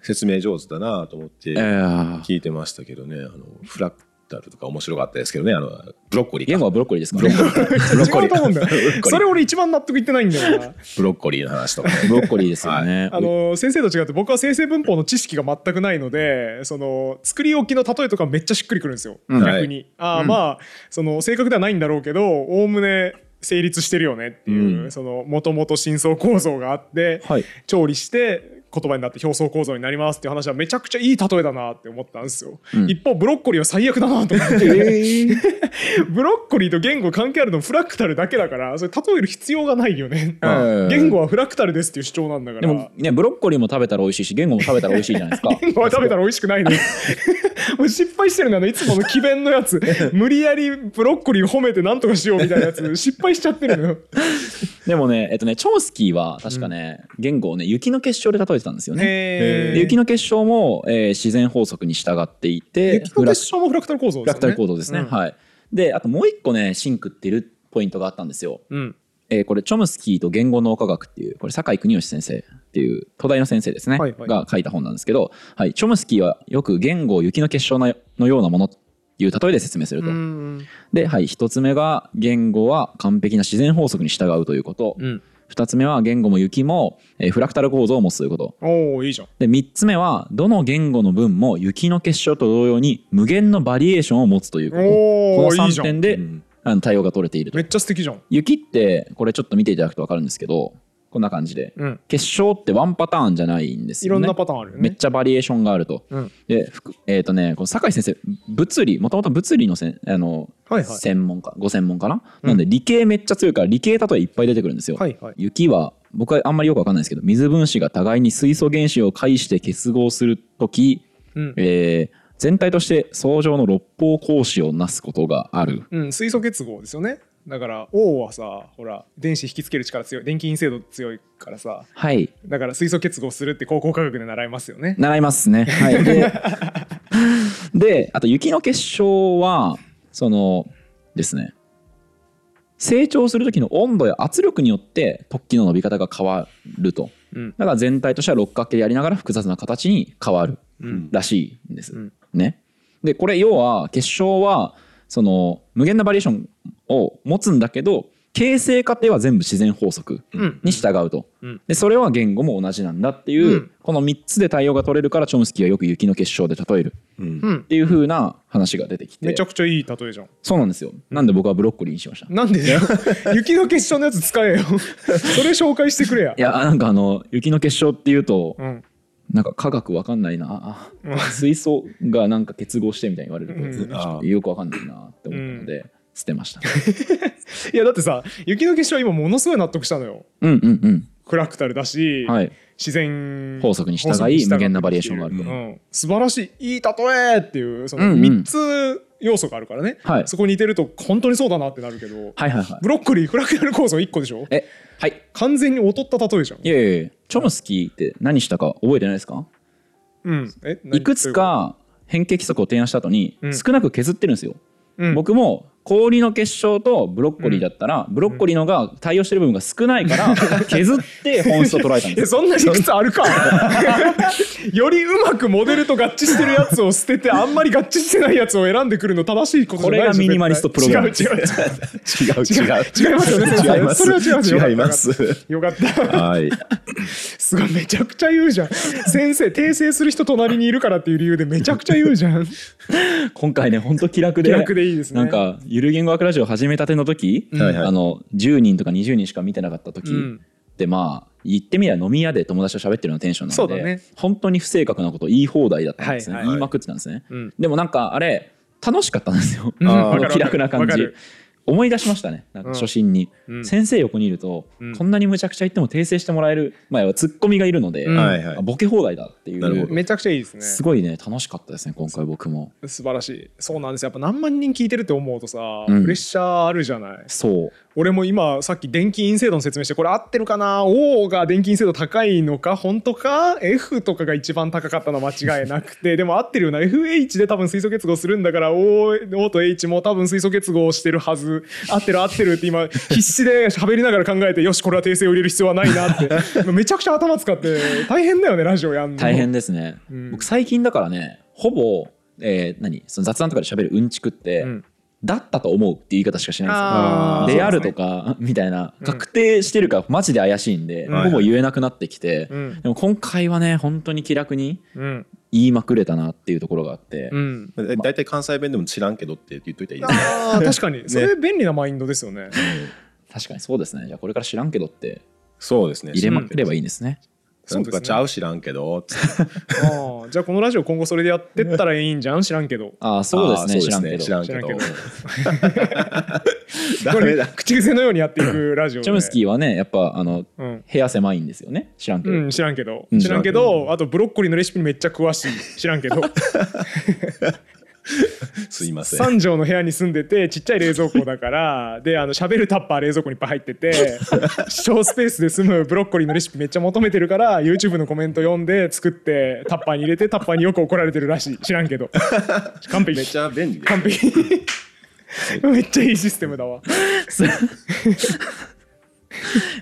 説明上手だなと思ってえー聞いてましたけどね、あのフラクタルとか面白かったですけどね。あのブロッコリーか。言語はブロッコリーですからね。違うと思うんだよ。ブロッコリ。ー。それ俺一番納得いってないんだよな。ブロッコリーの話とかね。ブロッコリーですよね。あの先生と違って僕は生成文法の知識が全くないのでその作り置きの例えとかめっちゃしっくりくるんですよ、うん。逆に、ああまあその正確ではないんだろうけどおおむね成立してるよねっていう、うん。そのもともと深層構造があって、はい。調理して言葉になって表層構造になりますっていう話はめちゃくちゃいい例えだなって思ったんですよ、うん。一方ブロッコリーは最悪だなと思って、ブロッコリーと言語関係あるのフラクタルだけだからそれ例える必要がないよね、うん。言語はフラクタルですっていう主張なんだから。でもねブロッコリーも食べたら美味しいし言語も食べたら美味しいじゃないですか。言語は食べたら美味しくないのよ もう失敗してるんだね。いつもの詭弁のやつ。無理やりブロッコリー褒めてなんとかしようみたいなやつ。失敗しちゃってるのよ。でもねえっとねチョムスキーは確かね、言語をね雪の結晶で例えてたんですよね。雪の結晶も、えー自然法則に従っていて雪の結晶もフラクタル構造フラクですよね。タル構造ですね。うん。はい。であともう一個ねシンクってるポイントがあったんですよ。うん。えーこれチョムスキーと言語脳科学っていうこれ酒井邦義先生っていう東大の先生ですね、はいはい。が書いた本なんですけど、はい、チョムスキーはよく言語を雪の結晶ののようなものという例えで説明すると。うんで、はい、1つ目が言語は完璧な自然法則に従うということ、うん2つ目は言語も雪も、えーフラクタル構造を持つということ。おおいいじゃん。で3つ目はどの言語の文も雪の結晶と同様に無限のバリエーションを持つということ。おこの3ーいいじゃん。点でうん。あの対応が取れていると。めっちゃ素敵じゃん。雪ってこれちょっと見ていただくと分かるんですけどこんな感じで。うん。結晶ってワンパターンじゃないんですよね。いろんなパターンあるよめっねちゃバリエーションがあると、うん。でえっ、とねこの酒井先生物理もともと物理のせんあの、はいはい。専門家ご専門かな、なんで理系めっちゃ強いから理系例えいっぱい出てくるんですよ、はいはい。雪は僕はあんまりよく分かんないですけど水分子が互いに水素原子を介して結合する時、うん。えー全体として相乗の六方格子をなすことがある。うん水素結合ですよねだから O はさほら電子引きつける力強い電気陰性度強いからさはい。だから水素結合するって高校科学で習いますよね。習いますね。はい、で であと雪の結晶はそのですね。成長する時の温度や圧力によって突起の伸び方が変わると。うん。だから全体としては六角形でやりながら複雑な形に変わるうん。らしいんです。うん。ね、でこれ要は結晶はその無限なバリエーションを持つんだけど形成過程は全部自然法則うん。に従うと、うん。でそれは言語も同じなんだっていう、うん。この3つで対応が取れるからチョムスキーはよく雪の結晶で例える。っていう風な話が出てきて。めちゃくちゃいい例えじゃん。そうなんですよ。なんで僕はブロッコリーにしました？なんでだよ。雪の結晶のやつ使えよ。それ紹介してくれや。いやなんかあの雪の結晶っていうとうん。なんか科学わかんないな。うん。水素がなんか結合してみたいに言われるとよくわかんないなって思ったので、捨てました。いやだってさ雪の結晶は今ものすごい納得したのよ。うんうんうん。フラクタルだし、はい。自然法則に従い無限なバリエーションがあるとうん、素晴らしいいい例えっていうそのうんうん。3つ要素があるからね、はい。そこに似てると本当にそうだなってなるけど、はいはいはい。ブロッコリーフラクタル構造1個でしょ？えはい。完全に劣った例えじゃん。いやいやいや。チョムスキーって何したか覚えてないですか？うん。え何？いくつか変形規則を提案した後にうん。少なく削ってるんですよ、うん。僕も氷の結晶とブロッコリーだったら、ブロッコリーのが対応してる部分が少ないから削って本質を捉えたんです そんな理屈あるか？よりうまくモデルと合致してるやつを捨ててあんまり合致してないやつを選んでくるの正しいことじゃないこれがミニマリストプログラム違う違う違う。違う。違います。よね違います。それは違います。よ違います。よかった。はい。すごいめちゃくちゃ言うじゃん。先生訂正する人隣にいるからっていう理由でめちゃくちゃ言うじゃん。今回ねほんと気楽で気楽でいいですね。なんかゆる言語学ラジオ始めたての時、はいはい。あの10人とか20人しか見てなかった時、うん。でまあ言ってみれば飲み屋で友達と喋ってるようなテンションなので、そうだね。本当に不正確なこと言い放題だったんですね、はいはい。言いまくってたんですね、うん。でもなんかあれ楽しかったんですよ、うん。あわかるの気楽な感じ。わかる思い出しましたね。なんか初心に、うん。先生横にいると、うん。こんなにむちゃくちゃ言っても訂正してもらえる前はツッコミがいるので、うん。ボケ放題だっていう。めちゃくちゃいいですね。すごいね楽しかったですね今回僕も。素晴らしい。そうなんですよ。やっぱ何万人聞いてるって思うとさ、うん。プレッシャーあるじゃない。そう俺も今さっき電気陰性度の説明してこれ合ってるかな？O が電気陰性度高いのか？本当か？F とかが一番高かったのは間違いなくて。でも合ってるような FH で多分水素結合するんだから O, o と H も多分水素結合してるはず。合ってる合ってるって今必死で喋りながら考えてよしこれは訂正を入れる必要はないなって。めちゃくちゃ頭使って大変だよねラジオやんの。大変ですね、うん。僕最近だからねほぼ、えー何？その雑談とかで喋るうんちくって、うんだったと思うっていう言い方しかしないんですよ。であるとかみたいな確定してるかマジで怪しいんで、うん。ほぼ言えなくなってきて、うん。でも今回はね本当に気楽にうん。言いまくれたなっていうところがあって、大体関西弁でも知らんけどって言っといたらいいですね。あー確かに。それ便利なマインドですよね。確かにそうですね。じゃあこれから知らんけどってそうですね。入れまくればいいんですね、なんとかちゃう？知らんけど。あーじゃあこのラジオ今後それでやってったらいいんじゃん？知らんけど。ああそうですね知らんけど。知らんけど。これ メだ。口癖のようにやっていくラジオで。チョムスキーはねやっぱあのうん。部屋狭いんですよね。知らんけど、うん、知らんけど、うん。知らんけどあとブロッコリーのレシピにめっちゃ詳しい。知らんけど すいません。3畳の部屋に住んでてちっちゃい冷蔵庫だから であの喋るタッパー冷蔵庫にいっぱい入ってて小スペースで済むブロッコリーのレシピめっちゃ求めてるから YouTube のコメント読んで作ってタッパーに入れてタッパーによく怒られてるらしい。知らんけど。完璧。めっちゃ便利完璧。めっちゃいいシステムだわ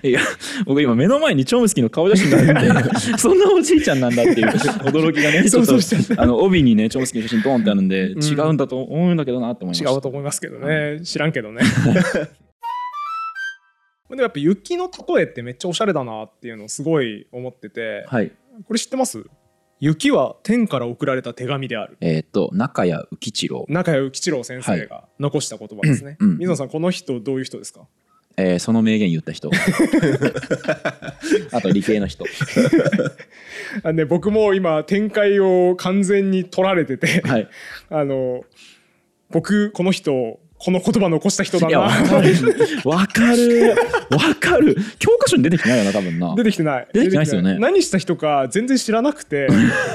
いや僕今目の前にチョムスキーの顔写真があるんで そんなおじいちゃんなんだっていう驚きがね ちょっとあの帯にねチョムスキーの写真ドーンってあるんで、ん。違うんだと思うんだけどなって思いました違うと思いますけどね。知らんけどね。でもやっぱ雪の例えってめっちゃおしゃれだなっていうのをすごい思っててはい。これ知ってます？雪は天から送られた手紙である。えっ、と中谷浮一郎、中谷浮吉郎先生が残した言葉ですね、うん。うん。水野さんこの人どういう人ですか？えーその名言言った人。あと理系の人。あのね僕も今展開を完全に取られてて、はい。あの僕この人この言葉残した人だいやわなかる。わかる。わかる。教科書に出てきてないよな多分な。出てきてない。出てきてないですよね。何した人か全然知らなくて。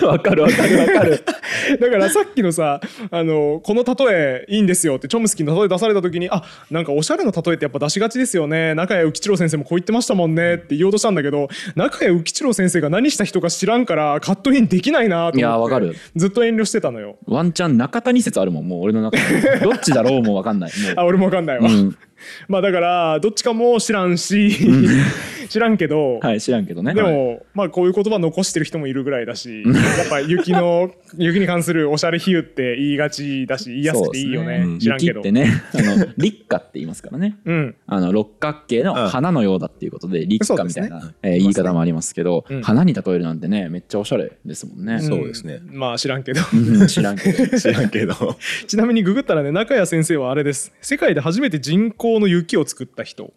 わかるわかるわかる。だからさっきのさあのこの例えいいんですよってチョムスキーの例え出された時にあなんかおしゃれな例えってやっぱ出しがちですよね。中谷浮吉郎先生もこう言ってましたもんね。って言おうとしたんだけど中谷浮吉郎先生が何した人か知らんからカットインできないなと思っていやわかる。ずっと遠慮してたのよ。ワンチャン中谷説あるもんもう俺の中で。どっちだろうもわかんない。もあ俺もわかんないわ、う、うん、まあだからどっちかも知らんし、知らんけど、はい知らんけどね。でも、まあこういう言葉残してる人もいるぐらいだしやっぱ雪の 雪に関するおしゃれ比喩って言いがちだし言いやすくていいよね。ね知らんけど。雪ってねあの立夏って言いますからね。うん。あの六角形の花のようだっていうことで立夏みたいな、えー言い方もありますけど、うん。花に例えるなんてねめっちゃおしゃれですもんね、そうですね。ん。まあ知らんけど。うん知らんけど。知らんけど。ちなみにググったらね中谷先生はあれです。世界で初めて人工の雪を作った人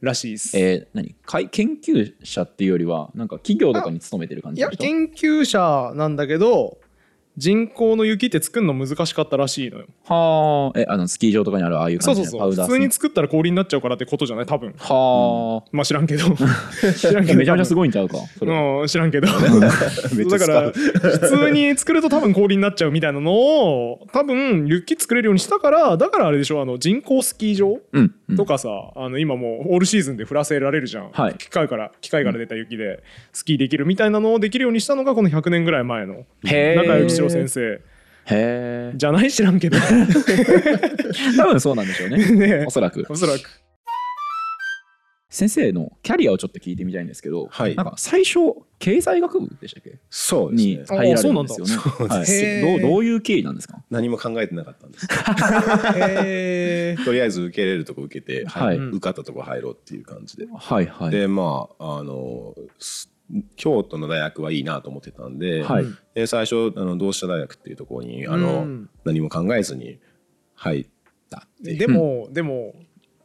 らしいです。えー、何？かい研究者っていうよりはなんか企業とかに勤めてる感いやじの人？研究者なんだけど人工の雪って作るの難しかったらしいのよ。はあ。えあのスキー場とかにあるああいうそう感じのパウダーそうそう普通に作ったら氷になっちゃうからってことじゃない？多分。はまあ知らんけど。知らんあ、けど。めちゃめちゃすごいんちゃうかそれ。うん知らんけど。めっちゃだから普通に作ると多分氷になっちゃうみたいなのを多分雪作れるようにしたからだからあれでしょあの人工スキー場うん、うん。とかさ、あの今もうオールシーズンで降らせられるじゃん、はい。機械から機械から出た雪でスキーできるみたいなのをできるようにしたのがこの100年ぐらい前のへー。中谷幸四郎先生。へえじゃない？知らんけど。多分そうなんでしょうね。ね。おそらく。おそらく。先生のキャリアをちょっと聞いてみたいんですけど、はい。なんか最初経済学部でしたっけ？そうですにね入られるんですよね。はい。どうどういう経緯なんですか？何も考えてなかったんです。とりあえず受けれるとこ受けて、はい。受かったとこ入ろうっていう感じで、はいはい。でまああのす京都の大学はいいなと思ってたんで,、はい。で最初あの同志社大学っていうところにあの、うん何も考えずに入ったっていう。でも、でも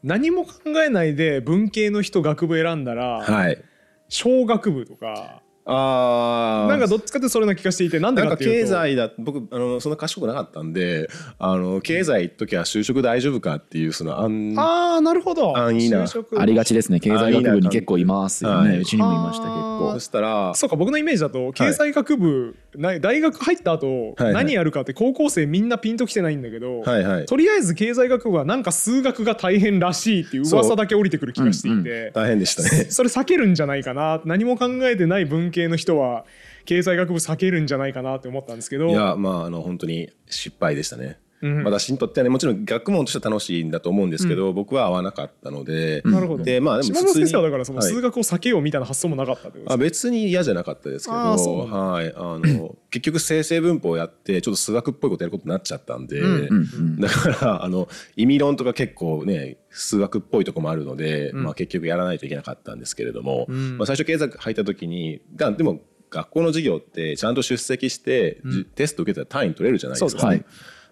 何も考えないで文系の人学部選んだら、はい。小学部とかあー。なんかどっちかってそれな気がしていてなんでかかっていうと。経済だ僕あのそんな賢くなかったんであの経済行っときゃ就職大丈夫かっていうその案ああなるほど。あいいな就職。ありがちですね。経済学部に結構いますよね。はいうちにもい。ました結あ構そ。したらそうか僕のイメージだと経済学部、な大学入った後、はい何やるかって高校生みんなピンときてないんだけど、はいはい。とりあえず経済学部はなんか数学が大変らしいっていう噂だけ降りてくる気がしていて、大変でしたね。それ避けるんじゃないかな。何も考えてない文系の人は経済学部避けるんじゃないかなって思ったんですけど。いやまああの本当に失敗でしたね、うん。私にとってはねもちろん学問としては楽しいんだと思うんですけど、僕は合わなかったので、なるほど。でまあでも普通にだからそのはい。数学を避けようみたいな発想もなかったってことですか、あ別に嫌じゃなかったですけど、はい、あの 結局生成文法をやってちょっと数学っぽいことやることになっちゃったんで、うんうんうん。だからあの意味論とか結構ね数学っぽいとこもあるので、まあ、結局やらないといけなかったんですけれども、ん。まあ、最初経済入った時にがでも学校の授業ってちゃんと出席して、じテスト受けたら単位取れるじゃないですか。ね。で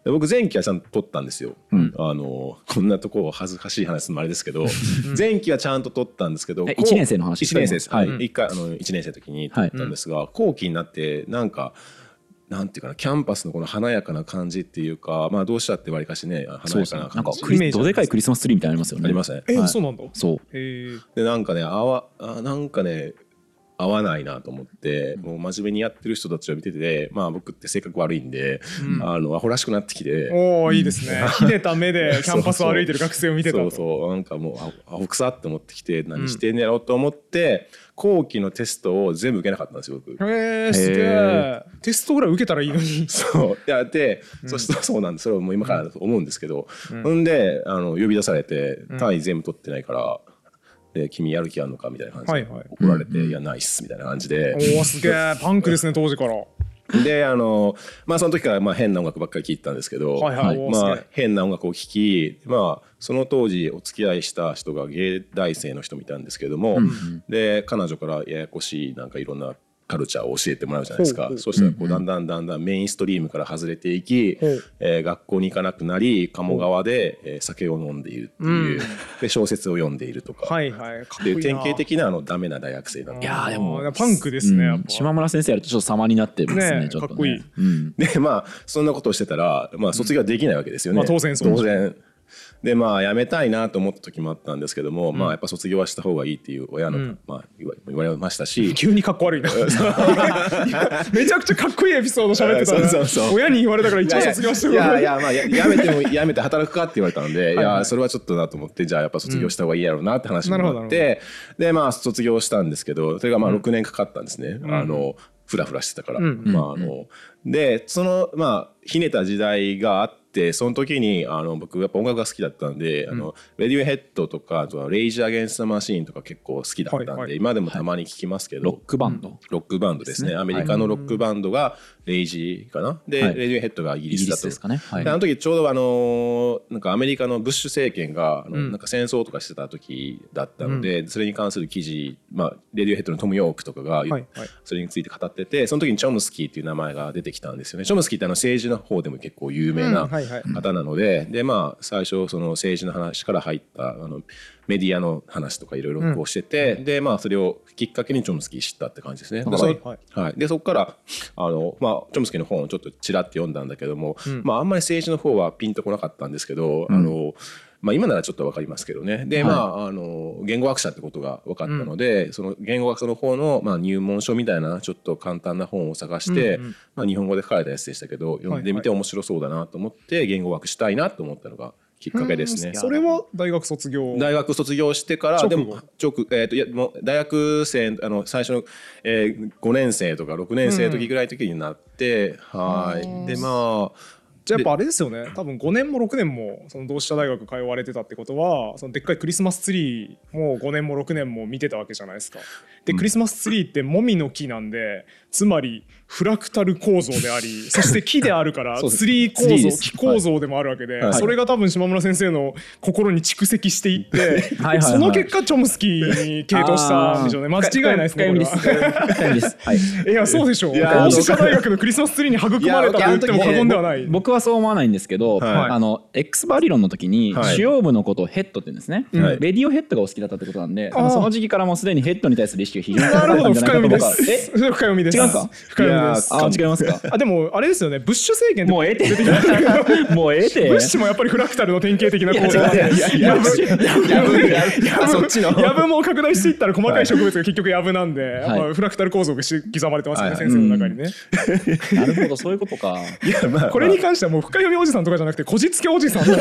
僕前期はちゃんと取ったんですよ、あのこんなとこ恥ずかしい話するのもあれですけど前期はちゃんと取ったんですけどこうえ一年生の話？ですか一年生です、はいはい、一回あの1年生の時に取ったんですが、後期になってなんかなんていうかなキャンパスのこの華やかな感じっていうかまあどうしたってわりかしね華やそうですね。なんかかな感じクリどでかいクリスマスツリーみたいなのありますよね。ありますね。え、はい。そうなんだ。そう。へえでなんかねあわあなんかね合わないなと思ってもう真面目にやってる人たちを見ててまあ僕って性格悪いんで、あのアホらしくなってきて。おおいいですね。ひねた目でキャンパスを歩いてる学生を見てた。とそう。そうなんかもうアホくさって思ってきて何してんやろうと思って、後期のテストを全部受けなかったんですよ僕。へえすげえテストぐらい受けたらいいのに。そう。いやで、そして そうなんです。それをもう今からだと思うんですけど、ほんであの呼び出されて単位全部取ってないから、で君やる気あるのかみたいな感じではいはい。怒られて、いやないっすみたいな感じで、おおすげえ。パンクですね当時から。であのまあその時からまあ変な音楽ばっかり聴いてたんですけど、はいはい。おーすげまあえ変な音楽を聴きまあその当時お付き合いした人が芸大生の人もいたんですけども、で彼女からややこしいなんかいろんなカルチャーを教えてもらうじゃないですか。ほうほうそうしたらこうだんだんだんだんメインストリームから外れていき、ほうえー学校に行かなくなり鴨川で、えー酒を飲んでいるっていう、で小説を読んでいるとか、はいはい。かい典型的なあのダメな大学生なんで。いやーでもパンクですね島村先生やるとちょっと様になってますねねえちょっとね。かっこいい。うん。でまあそんなことをしてたら、まあ、卒業はできないわけですよね、まあ当然そう当然でまあ辞めたいなと思った時もあったんですけども、まあやっぱ卒業はした方がいいっていう親の、まあ、言われましたし。急にかっこ悪いな。めちゃくちゃかっこいいエピソード喋ってたな。そう親に言われたから一応卒業していやいやいやまあややめてもやめて働くかって言われたのでいはい。やそれはちょっとなと思ってじゃあやっぱ卒業した方がいいやろうなって話になってでまあ卒業したんですけどそれがまあ6年かかったんですね、あのフラフラしてたから、うん。まああのでそのまあひねた時代があっってその時にあの僕やっぱ音楽が好きだったんで、あのレディオヘッドとかあとはレイジー・アゲンスト・マシーンとか結構好きだったんで、はいはい。今でもたまに聞きますけど、ロックバンド。ロックバンドですね。ね。アメリカのロックバンドがレイジーかな？で、はい。レディオヘッドがイギリリスだと。スですかね。はい。であの時ちょうどあのなんかアメリカのブッシュ政権があの、うん。なんか戦争とかしてた時だったので、それに関する記事、まあ、レディオヘッドのトム・ヨークとかが、はいはい。それについて語っててその時にチョムスキーっていう名前が出てきたんですよね。チョムスキーってあの政治の方でも結構有名うんなはいはい方なので、でまあ最初その政治の話から入ったあのメディアの話とかいろいろこうしてて、でまあそれをきっかけにチョムスキー知ったって感じですね。ではいそはい。はい、でそこからあの、まあ、チョムスキーの本をちょっとちらっと読んだんだけども、まあ、あんまり政治の方はピンとこなかったんですけど、あのまあ、今ならちょっと分かりますけどね。で、まあ、あの言語学者ってことが分かったので、その言語学者の方の、まあ、入門書みたいなちょっと簡単な本を探して、うんうん。まあ、日本語で書かれたやつでしたけど読んでみて面白そうだなと思って言語学したいなと思ったのがきっかけですね。それは大学卒業大学卒業してから直後？でも直、えー、といやもう大学生あの最初の、えー、5年生とか6年生の時ぐらいの時になって、はい。でまあじゃあやっぱあれですよね多分5年も6年もその同志社大学通われてたってことはそのでっかいクリスマスツリーも5年も6年も見てたわけじゃないですか。でクリスマスツリーってもみの木なんでつまりフラクタル構造であり そして木であるからツリー構造木構造でもあるわけで、はい。それが多分島村先生の心に蓄積していって はいその結果チョムスキーに傾倒したんでしょうね。間違いないですねこれは。深読みです。はい。いやそうでしょう。いや同志社大学のクリスマスツリーに育まれたと言っても過言ではない。僕はそう思わないんですけど、はい。あの X バー理論の時にはい。主要部のことをヘッドって言うんですね、はい。レディオヘッドがお好きだったってことなんで、その時期からもうすでにヘッドに対する意識が非常に高かったんじゃ深ないかと。僕深読みです。違うんか深読みです。あ違いますか？あでもあれですよね。ブッシュ政権もうええて。もうええて。ブッシュもやっぱりフラクタルの典型的な構造いやぶやぶやぶあそっちの。やぶも拡大していったら細かい植物が結局やぶなんで、い。やっぱフラクタル構造がし刻まれてますよね、はい。先生の中にね。なるほどそういうことか。いやまあこれに関してはもう深読みおじさんとかじゃなくてこじつけおじさん。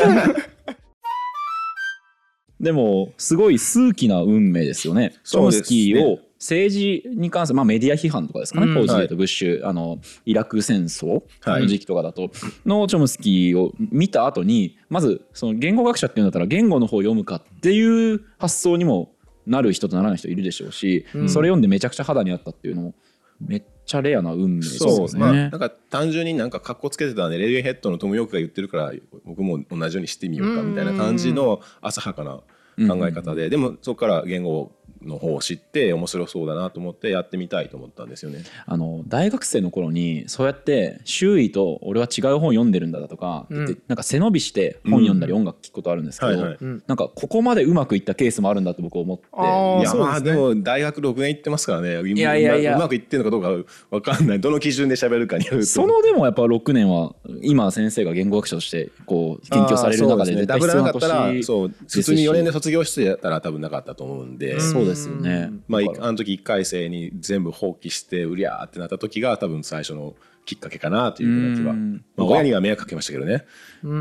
でもすごい数奇な運命ですよね。チョムスキーを政治に関する、まあ、メディア批判とかですかね、うん。当時でとはブッシュ、あのイラク戦争はい。の時期とかだと、のチョムスキーを見た後にまずその言語学者っていうんだったら言語の方を読むかっていう発想にもなる人とならない人いるでしょうし、うん。それ読んでめちゃくちゃ肌にあったっていうのもめっちゃレアな運命ですよそう、まあ、ねなん。か単純になんか格好つけてたんでレディオヘッドのトム・ヨークが言ってるから僕も同じようにしてみようかみたいな感じの浅はかな考え方で、でもそこから言語の方を知って面白そうだなと思ってやってみたいと思ったんですよね。あの大学生の頃にそうやって周囲と俺は違う本読んでるんだだとか、うん。でなんか背伸びして本読んだり音楽聴くことあるんですけど、はいはい。うんなんかここまでうまくいったケースもあるんだって僕思っていやそうですね。まあでも大学6年行ってますからね。いやいやいや。うまくいってるのかどうかわかんない。どの基準で喋るかによる。とそのでもやっぱ6年は今先生が言語学者としてこう研究される中で絶対必要な年そうですし。普通に4年で卒業してたら多分なかったと思うんで、そうですよね。まあ、あの時1回生に全部放棄してうりゃーってなった時が多分最初のきっかけかなというふうな気は、うん。まあ、親には迷惑かけましたけどね。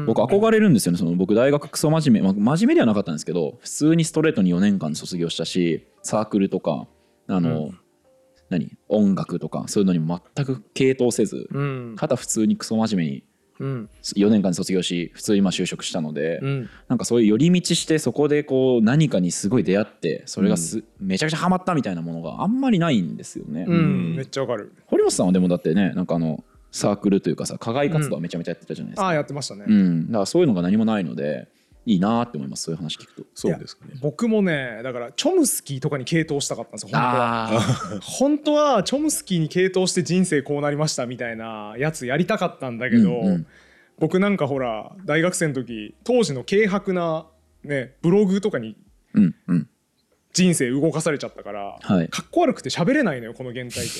僕憧れるんですよね。その僕大学クソ真面目、まあ、真面目ではなかったんですけど普通にストレートに4年間卒業したしサークルとかあの、何？音楽とかそういうのにも全く傾倒せず、うん。ただ普通にクソ真面目にうん4年間で卒業し普通に今就職したので、うんなんかそういう寄り道してそこでこう何かにすごい出会ってそれがす、めちゃくちゃハマったみたいなものがあんまりないんですよね。うんうんめっちゃわかる。堀本さんはでもだってねなんかあのサークルというかさ課外活動はめちゃめちゃやってたじゃないですか。ああやってましたね。うん、だからそういうのが何もないのでいいなって思います。そういう話聞くと。そうですかね。僕もねだからチョムスキーとかに傾倒したかったんですよ本当は。あ本当はチョムスキーに傾倒して人生こうなりましたみたいなやつやりたかったんだけど、うんうん。僕なんかほら大学生の時当時の軽薄な、ね、ブログとかにうんうん人生動かされちゃったから、はい。かっこ悪くて喋れないのよこの原体験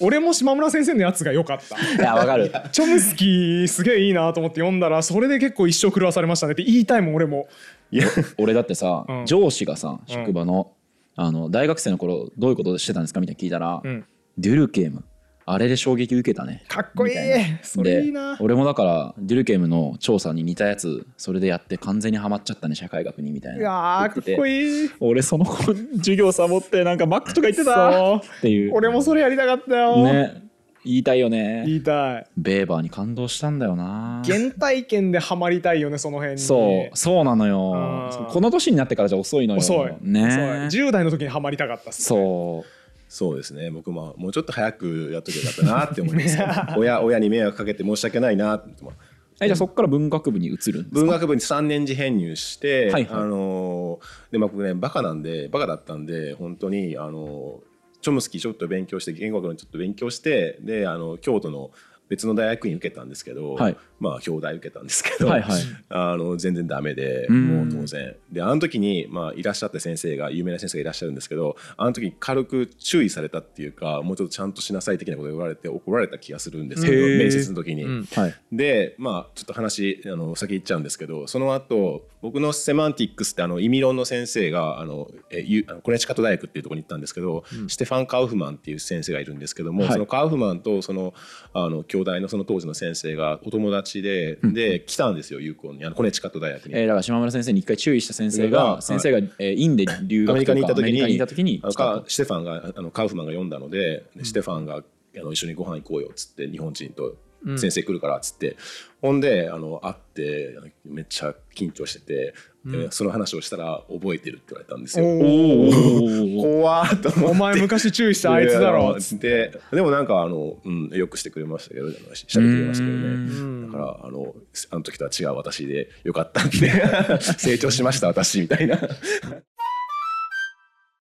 俺も島村先生のやつが良かった。いやわかる。チョムスキーすげえいいなと思って読んだらそれで結構一生狂わされましたねって言いたいもん俺も。いや俺だってさ、うん。上司がさ職場の,、あの大学生の頃どういうことしてたんですかみたいに聞いたら、うん。デュルケームあれで衝撃受けたね。かっこいい。それいいでな俺もだからデュルケームの調査に似たやつそれでやって完全にはまっちゃったね社会学にみたいな。いやーかっこいい。俺その子授業サボってなんかマックとか言ってた。っていう。俺もそれやりたかったよ、ね。言いたいよね。言いたい。ベーバーに感動したんだよな。原体験でハマりたいよねその辺に。そう。そうなのよ。うん。この年になってからじゃ遅いのよ。遅い。ね。遅い。10代の時にハマりたかったっすそうそうですね。僕ももうちょっと早くやっとけばよかったなって思います。親親に迷惑かけて申し訳ないな。ってじゃあそこから文学部に移るんですか？文学部に3年次編入して、はいはい。あのーでまあ僕ねバカなんでバカだったんで本当にあのーチョムスキーちょっと勉強して言語学のちょっと勉強してであの京都の別の大学院受けたんですけど、はい。まあ京大受けたんですけど、はいはい。あの全然ダメでうん。もう当然。であの時に、まあ、いらっしゃった先生が有名な先生がいらっしゃるんですけどあの時に軽く注意されたっていうかもうちょっとちゃんとしなさい的なこと言われて怒られた気がするんですけど面接の時に。うん。はい。でまあちょっと話あの先行っちゃうんですけどその後僕のセマンティックスってあの意味論の先生があのえゆあのコネチカット大学っていうところに行ったんですけど、ステファン・カウフマンっていう先生がいるんですけども、はい。そのカウフマンとそのあの兄弟のその当時の先生がお友達で、で来たんですよ有効にあのコネチカット大学に。えー、だから島村先生に一回注意した先生が、はい先生が、えー、インで留学アメリカに行ったとかアメリカに時にいた時にステファンがあのカウフマンが読んだので、でステファンがあの一緒にご飯行こうよっつって日本人と先生来るからっつって、ほんであの会ってめっちゃ緊張してて、でその話をしたら覚えてるって言われたんですよ。おー。怖ーっと思って。お前昔注意したあいつだろつって。でもなんかあの、うん、よくしてくれましたけど喋ってくれましたけどね。だからあのあの時とは違う私でよかったんで 成長しました私みたいな。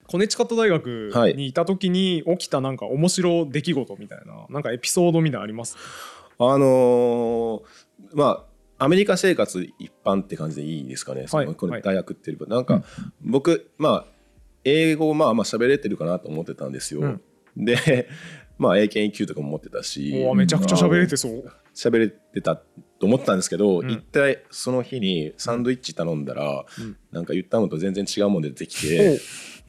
コネチカット大学はい。にいた時に起きたなんか面白出来事みたいななんかエピソードみたいなのあります？あのーまあアメリカ生活一般って感じでいいですかね、そのこの大学っていうかなんか僕まあ英語まあまあ喋れてるかなと思ってたんですよ、でまあ英検1級とかも持ってたし。めちゃくちゃ喋れてそう。喋れてたと思ったんですけど、一体その日にサンドイッチ頼んだら、なんか言ったのと全然違うもんで出てきて、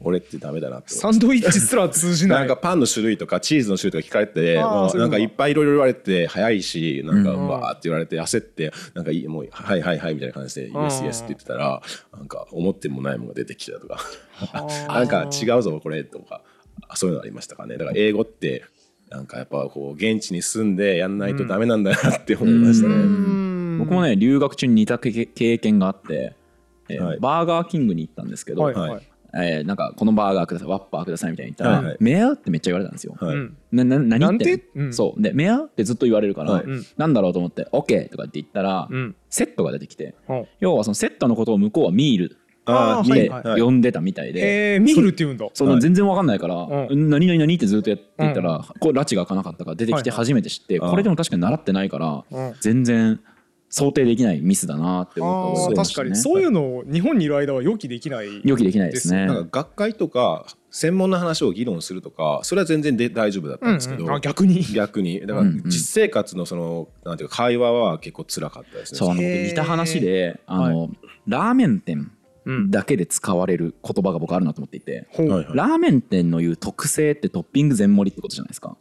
俺ってダメだなってサンドイッチすら通じなないんかパンの種類とかチーズの種類とか聞かれて、あーまあそういうのなんかいっぱいいろいろ言われて早いしなんかうん。わーって言われて焦ってなんかいいもうはいはいはいみたいな感じでイエスイエスって言ってたらなんか思ってもないものが出てきたとか。なんか違うぞこれとかあそういうのありましたかね。だから英語ってなんかやっぱこう現地に住んでやんないとダメなんだなって思いましたね。僕もね留学中に似たけ経験があって、えーはい。バーガーキングに行ったんですけど、はいはいはいえーなんかこのバーガーくださいワッパーくださいみたいに言ったら「はいはいメア?」ってめっちゃ言われたんですよ。はい。うん。なな何なんって？てうん。そう。で「メア?」ってずっと言われるから、はい。うんなんだろうと思って「OK」とかって言ったら、うん。セットが出てきてう。ん要はそのセットのことを向こうはミールあーーではいはい。呼んでたみたいで、えーミールって言うんだ。その全然わかんないから「うん何々何?」ってずっとやっていったら、これ拉致が開かなかったから出てきてはいはい。初めて知って、あーこれでも確かに習ってないから、うん。全然想定できないミスだなって思ったね。確かに。そういうのを日本にいる間は予期できない予期できないですね。なんか学会とか専門の話を議論するとかそれは全然で大丈夫だったんですけど、うん。うんあ逆に。逆に。だから実生活のそのなんていうか会話は結構辛かったですね。そう似た話であの、ラーメン店うんだけで使われる言葉が僕あるなと思っていて、ほうはいはい。ラーメン店の言う特性ってトッピング全盛りってことじゃないですか。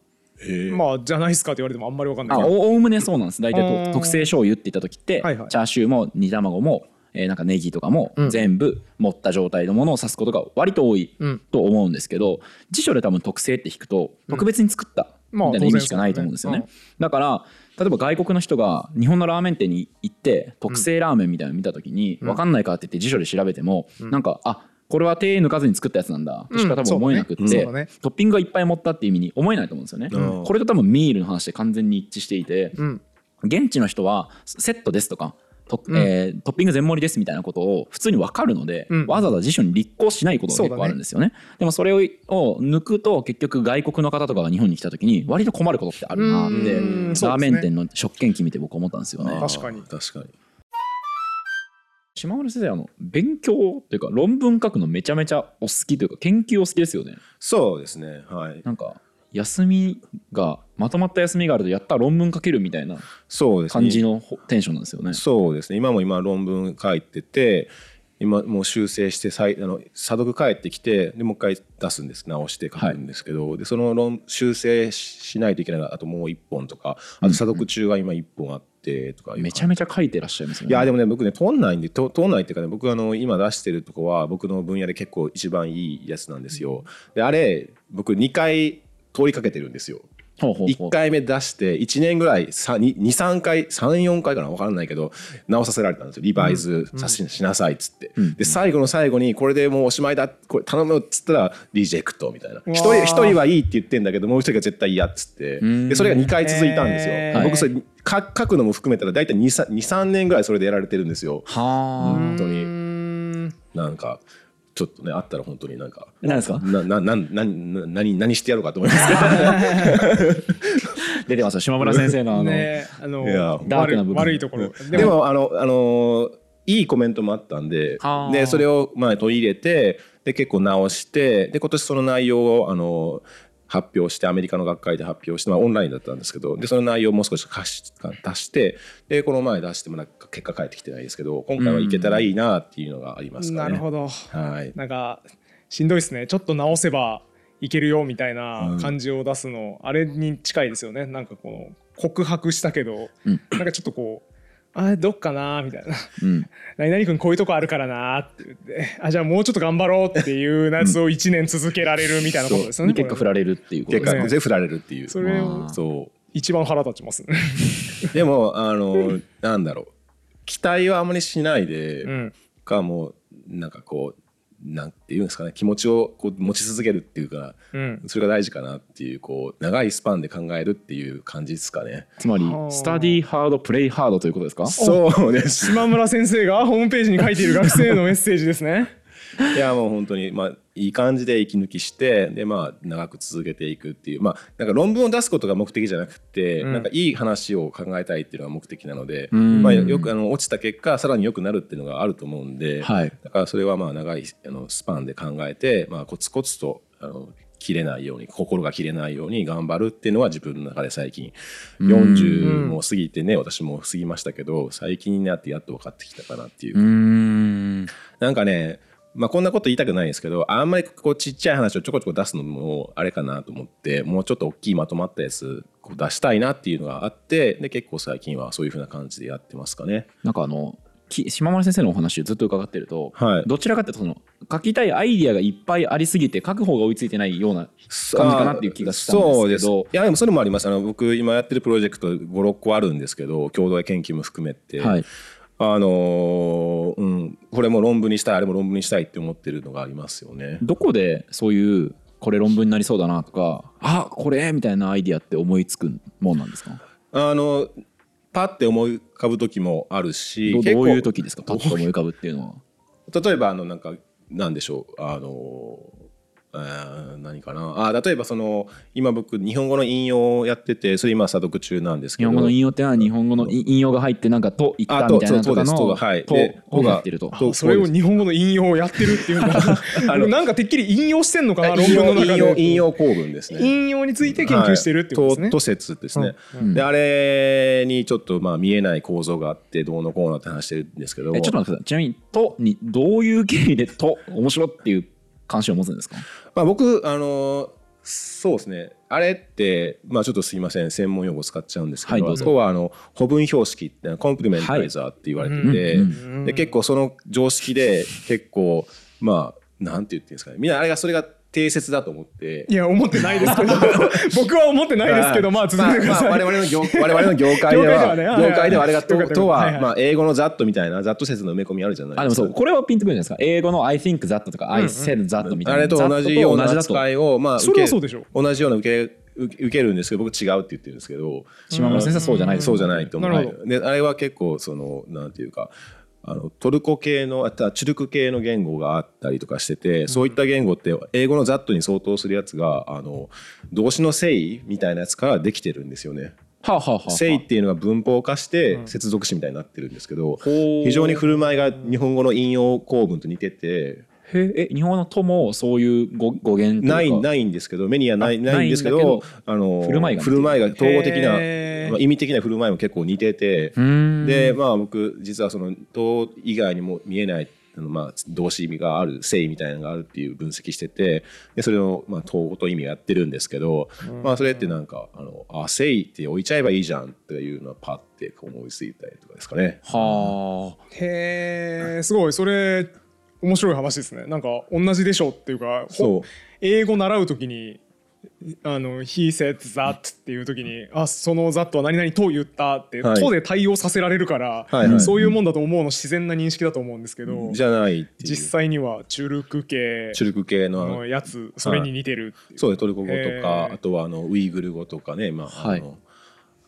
まあじゃないっすかって言われてもあんまりわかんないあおおおむねそうなんです。大体と特製醤油って言った時って、はいはい。チャーシューも煮卵も、えーなんかネギとかもうん。全部持った状態のものを指すことが割と多いうん。と思うんですけど辞書で多分特性って引くと特別に作ったまあみたいな意味しかないと思うんですよね。当然だから例えば外国の人が日本のラーメン店に行って特製ラーメンみたいなの見た時に分かんないかって言って辞書で調べてもなんかあこれは手抜かずに作ったやつなんだ。としか多分思えなくって、うんね。ねトッピングがいっぱい持ったっていう意味に思えないと思うんですよね。うん。これと多分ミールの話で完全に一致していて、うん。現地の人はセットですとかト,、うん。えートッピング全盛りですみたいなことを普通に分かるので、うん。わざわざ辞書に立候しないことが結構あるんですよね。でもそれをを抜くと結局外国の方とかが日本に来た時に割と困ることってあるなってうん。ラーメン店の食券機見て僕思ったんですよね。確かに。確かに島村先生あの勉強というか論文書くのめちゃめちゃお好きというか研究お好きですよね。そうですね。はい。なんか休みがまとまった休みがあるとやったら論文書けるみたいな感じのほテンションなんですよねそうですね今も今論文書いてて今もう修正して再あの査読帰ってきてでもう一回出すんです。直して書くんですけど、でその論修正ししないといけないあともう一本とかあと査読中が今一本あってとかめちゃめちゃ書いてらっしゃいますよね。いやでもね僕ね通んないんでと通んないっていうかね僕あの今出してるとこは僕の分野で結構一番いいやつなんですよ。であれ僕2回通りかけてるんですよ。ほうほうほう。1回目出して1年ぐらい23回34回かな分からないけど直させられたんですよ。リバイズさし,、しなさいっつって、で最後の最後にこれでもうおしまいだこれ頼むっつったらリジェクトみたいな。一人一人はいいって言ってんだけどもう一人が絶対嫌っつって。でそれが2回続いたんですよ、僕それか書くのも含めたら大体23年ぐらいそれでやられてるんですよ。はあ本当に。うん。なんかちょっとねあったら本当になんか何ですか？ななななな何何してやろうかと思います。け ど出てますよ島村先生のあの、ねあのいやダークな部分。悪い悪いところ。でもあのあのいいコメントもあったんではあでそれをまあ取り入れてで結構直してで今年その内容をあの発表してアメリカの学会で発表して、まあ、オンラインだったんですけどでその内容をもう少し貸し出してでこの前出してもなんか結果返ってきてないですけど今回はいけたらいいなっていうのがありますかね。なるほど。はい。なんかしんどいですね。ちょっと直せばいけるよみたいな感じを出すの、あれに近いですよね。なんかこの告白したけど、うん。なんかちょっとこうあどっかなみたいな。うん、何々君こういうとこあるからなって言って。あじゃあもうちょっと頑張ろうっていうやつを1年続けられるみたいなことですよね、結果振られるっていうこと結ですね。果全振られるっていう。それをそ一番腹立ちますでもあのなんだろう。期待はあまりしないで、うん。かもうなんかこうなんていうんですかね気持ちをこう持ち続けるっていうかうんそれが大事かなっていうこう長いスパンで考えるっていう感じですかね。つまりはあスタディハードプレイハードということですか？そうです。島村先生がホームページに書いている学生へのメッセージですね いやもう本当にまあいい感じで息抜きしてでまあ長く続けていくっていう。まあなんか論文を出すことが目的じゃなくて、うん。なんかいい話を考えたいっていうのが目的なので、ん。まあよくあの落ちた結果さらに良くなるっていうのがあると思うんで、はい。だからそれはまあ長いあのスパンで考えてまあコツコツとあの切れないように心が切れないように頑張るっていうのは自分の中で最近40も過ぎてね私も過ぎましたけど最近になってやっと分かってきたかなっていううーん。なんかね、まあ、こんなこと言いたくないんですけどあんまりこうちっちゃい話をちょこちょこ出すのもあれかなと思ってもうちょっと大きいまとまったやつこう出したいなっていうのがあってで結構最近はそういうふうな感じでやってますかね。なんかあのき島村先生のお話をずっと伺ってると、はい。どちらかというとその書きたいアイディアがいっぱいありすぎて書く方が追いついてないような感じかなっていう気がしたんそうです。ですけどいやでもそれもあります。あの僕今やってるプロジェクト56個あるんですけど共同研究も含めて、はいあのーうん、これも論文にしたいあれも論文にしたいって思ってるのがありますよね。どこでそういうこれ論文になりそうだなとかあこれみたいなアイディアって思いつくもんなんですか？あのパッて思い浮かぶ時もあるしどういう時ですか？パッと思い浮かぶっていうのは。例えばあのなんかなんでしょうあの何かな？あ例えばその今僕日本語の引用をやっててそれ今査読中なんですけど。日本語の引用ってのは日本語の引引用が入ってなんか「と」言ったみたいなとかあとそうそうのですとはい。とでを言ってると。とそれを日本語の引用をやってるっていうの なんかてっきり引用してんのかな論引文の中用引用で引用構文ですね。引用について研究してるってことですね、はい。とと説ですね、うん。であれにちょっとまあ見えない構造があってどうのこうのって話してるんですけど。えちょっと待ってください。ちなみに「と」にどういう経緯で「と」面白っていう関心を持つんですか？まあ、僕あのそうですね。あれってまあちょっとすいません。専門用語使っちゃうんですけど,、はいどこはあの補文標識ってコンプリメンタイザーって言われてて、はい。で結構その常識で結構まあなんて言っていうんですかね。みんなあれがそれが定説だと思って。いや思ってないですけど。僕は思ってないですけどまあ続けてください、まあ我々の業我々の業界で業界では業界ではあれがととはまあ英語のざっとみたいなざっと説の埋め込みあるじゃないあでもですかそう。これはピンとくるじゃないですか。英語の「I think that」とか「I said that」みたいな。あれと同じような扱いをまあそれはそうでしょ。同じような受け受け受けるんですけど僕違うって言ってるんですけど。島村先生はそうじゃないそうじゃないと思う。であれは結構そのなんていうかあのトルコ系のあとはチュルク系の言語があったりとかしてて、そういった言語って英語のざっとに相当するやつがあの動詞の性意みたいなやつからできてるんですよね。はあはあはあはあ。性っていうのが文法化して接続詞みたいになってるんですけど、非常に振る舞いが日本語の引用構文と似ててへえ日本語の「と」もそういう語語源というか。ないないんですけど目にはないあないんですけどあの振る舞いが振る舞いが統合的な、まあ、意味的な振る舞いも結構似てて、でまあ僕実はその「と」以外にも見えないあのまあ動詞意味がある性みたいなのがあるっていう分析しててでそれをまあ統合と意味をやってるんですけど、まあそれってなんか「あのあ性って置いちゃえばいいじゃん」っていうのはパッて思いついたりとかですかね。はあ。へえすごい。それ面白い話ですね。なんか同じでしょっていうかほそう。英語習う時にあの「He said that」っていう時に「あその that は何々と言った」って「はい。と」で対応させられるから、はいはい。そういうもんだと思うの自然な認識だと思うんですけど、じゃないっていう。実際にはチュルク系チュルク系ののやつそれに似てるっていう。そうねトルコ語とへかー。あとはあのウイグル語とかね、まあはい。あの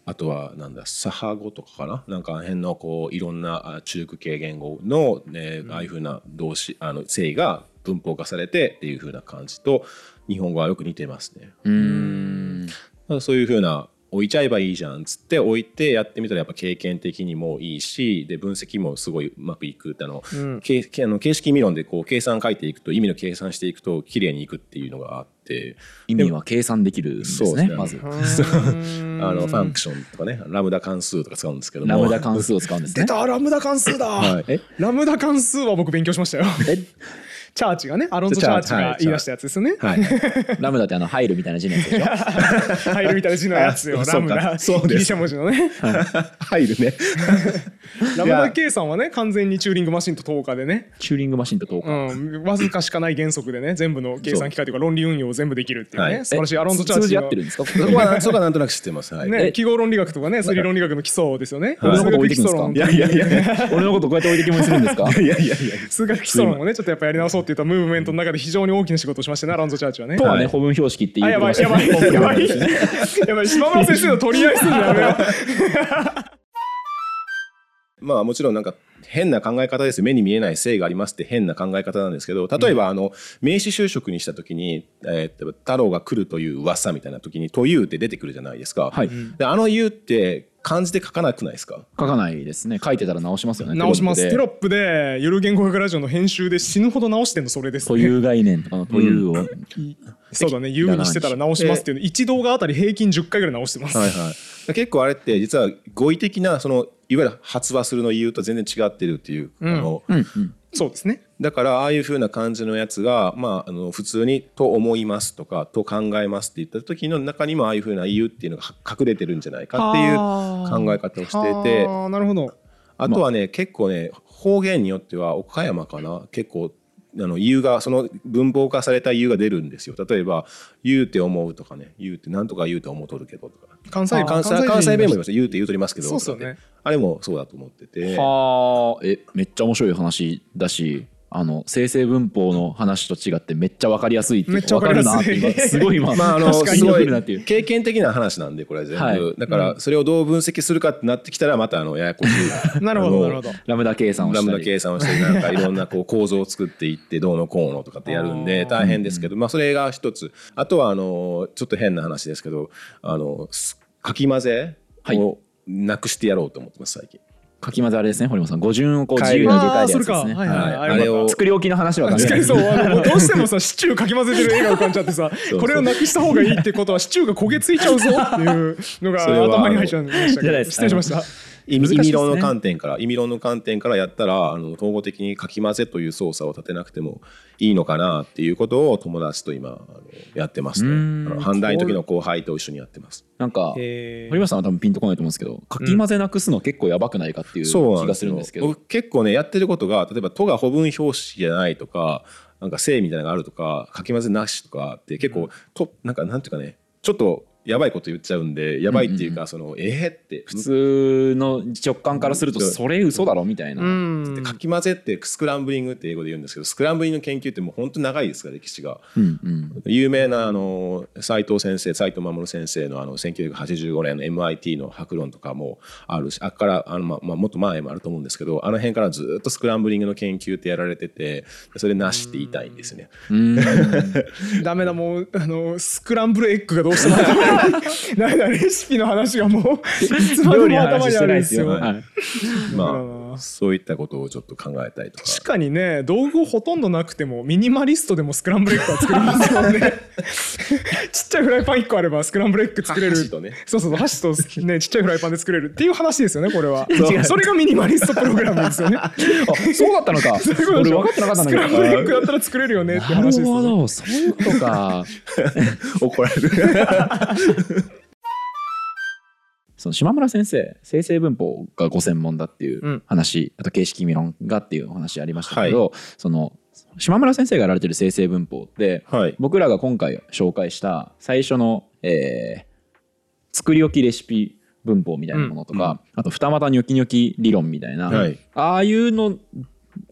あとはなんだサハ語とかかな？なんかあの辺のこういろんなあ中国系言語の、ねああいうふうな動詞あの性が文法化されてっていうふうな感じと日本語はよく似てますね。うーん。まあそういうふうな置いちゃえばいいじゃんっつって置いてやってみたらやっぱ経験的にもいいしで分析もすごいうまくいくあの、うん。けけあの形式理論でこう計算書いていくと意味の計算していくと綺麗にいくっていうのがあって。意味は計算できるんですそうですねねまず あのファンクションとかねラムダ関数とか使うんですけども。ラムダ関数を使うんですね。出たラムダ関数だ、はい。え？ラムダ関数は僕勉強しましたよ。え？チャーチがねアロンソ・チャーチはいが言い出したやつですよねはい。ラムダってあの入るみたいな字のやつでしょ？入るみたいな字のやつよ あラムダ。そうかそうです。ギリシャ文字のね。入るね。ラムダ計算はね完全にチューリングマシンと等価でね。チューリングマシンと等う価ん、わずかしかない原則でね全部の計算機械というか論理運用を全部できるっていうね、はい。素晴らしいアロンソ・チャーチの数字合ってるんですか？そこはそこはなんとなく知ってます。はい、ね、え。記号論理学とかね推理論理学の基礎ですよね。俺のこと置いてくんですか？いやいやいや俺のことこうやって置いてきぼりす。るんですかいやいやいや。数学基礎論をねちょっとやっぱやり直そうって言ったムーブメントの中で非常に大きな仕事をしましたねアロンソ・チャーチはね。とはね、はい。補分標識っていうあやばいやばいやばい。やばい。島村先生の取り合いするんだよね。まあもちろんなんか変な考え方です。よ目に見えない性がありますって変な考え方なんですけど例えばあの名詞就職にした時に、えー太郎が来るという噂みたいな時に「という」って出てくるじゃないですか。はい。であの「言う」って漢字で書かなくないですか？書かないですね。書いてたら直しますよね。直します。テテロップでゆる言語学ラジオの編集で死ぬほど直してんのそれです、プでという概念。とかのというを、そうだね、言うにしてたら直しますっていうの、一動画あたり平均10回ぐらい直してます。はいはい、結構あれって実は語彙的なそのいわゆる発話するの言うと全然違ってるっていう、あのうんうんそうですね。だからああいう風な感じのやつが、まあ、あの普通に「と思います」とか「と考えます」って言った時の中にもああいう風な言うっていうのが隠れてるんじゃないかっていう考え方をしててああ、なるほど。あとはね、結構ね方言によっては岡山かな結構あの言うがその文法化された言うが出るんですよ。例えば「言うて思う」とかね「言うてなんとか言うて思うとるけど」とか。関西関西関西弁も言います言うて言うとりますけどそうっすよね。あれもそうだと思ってて。はあ。えめっちゃ面白い話だしあの生成文法の話と違ってめっちゃ分かりやすいっていうめっちゃ分かりやすい。分かるなって今 すごい今まああのすごい。来るなっていう。経験的な話なんでこれは全部、はい。だからそれをどう分析するかってなってきたらまたあのややこしい。なるほど、なるほど。ラムダ計算をしたり。ラムダ計算をしてなんかいろんなこう 構造を作っていってどうのこうのとかってやるんで大変ですけど、まあ、それが一つ。あとはあのちょっと変な話ですけどあのすかき混ぜをなくしてやろうと思ってます最近。書き混ぜあれですね堀本さん。語順をこう自由に入れ替え。るやつですね。はいはい。あれを作り置きの話は確かに。そう、どうしてもさ、シチューかき混ぜてる絵が浮かんじゃってさ、これをなくした方がいいってことは、シチューが焦げついちゃうぞっていうのが頭に入っちゃいましたけど、じゃないです失礼しました。意味ね。意味論の観点から意味論の観点からやったらあの統合的にかき混ぜという操作を立てなくてもいいのかなっていうことを友達と今あのやってますね。あうん。の反対の時の後輩と一緒にやってます。なんか堀本さんは多分ピンとこないと思うんですけど書き混ぜなくすの結構やばくないかっていう気がそうなんでするんですけど僕結構ねやってることが例えば「と」が補分表詞じゃないとかなんか「正」みたいなのがあるとか書き混ぜなしとかって結構、となんかなんていうかねちょっとやばいこと言っちゃうんでやばいっていうか、そのえー、って。普通の直感からするとうん。それ嘘だろみたいな、うん。で書き混ぜってスクランブリングって英語で言うんですけどスクランブリングの研究ってもう本当長いですから歴史が。有名なあの斉藤先生斉藤守先生のあの1985年の MIT の博論とかもあるしあっからあの、まあまあ、もっと前もあると思うんですけどあの辺からずっとスクランブリングの研究ってやられててそれなしって言いたいんですね。うん。ダメだもうあのスクランブルエッグがどうしても頭にダメだレシピの話がもう いつまでも頭にあるんですすよ。よはい。まだそういったことをちょっと考えたりとか。確かにね道具ほとんどなくてもミニマリストでもスクランブルエッグは作れますよね。ちっちゃいフライパン1個あればスクランブルエッグ作れる。箸とね。そうそうそう箸とねちっちゃいフライパンで作れるっていう話ですよねこれは。それがミニマリストプログラムですよね。あそうだったのか。俺分かってなかったんだけどスクランブルエッグだったら作れるよねって話ですよね。ほどそういうことか。怒られる。その島村先生生成文法がご専門だっていう話、あと形式理論がっていうお話ありましたけど、その島村先生がやられてる生成文法ってはい。僕らが今回紹介した最初の、えー作り置きレシピ文法みたいなものとか、あと二股ニョキニョキ理論みたいな、はい。ああいうの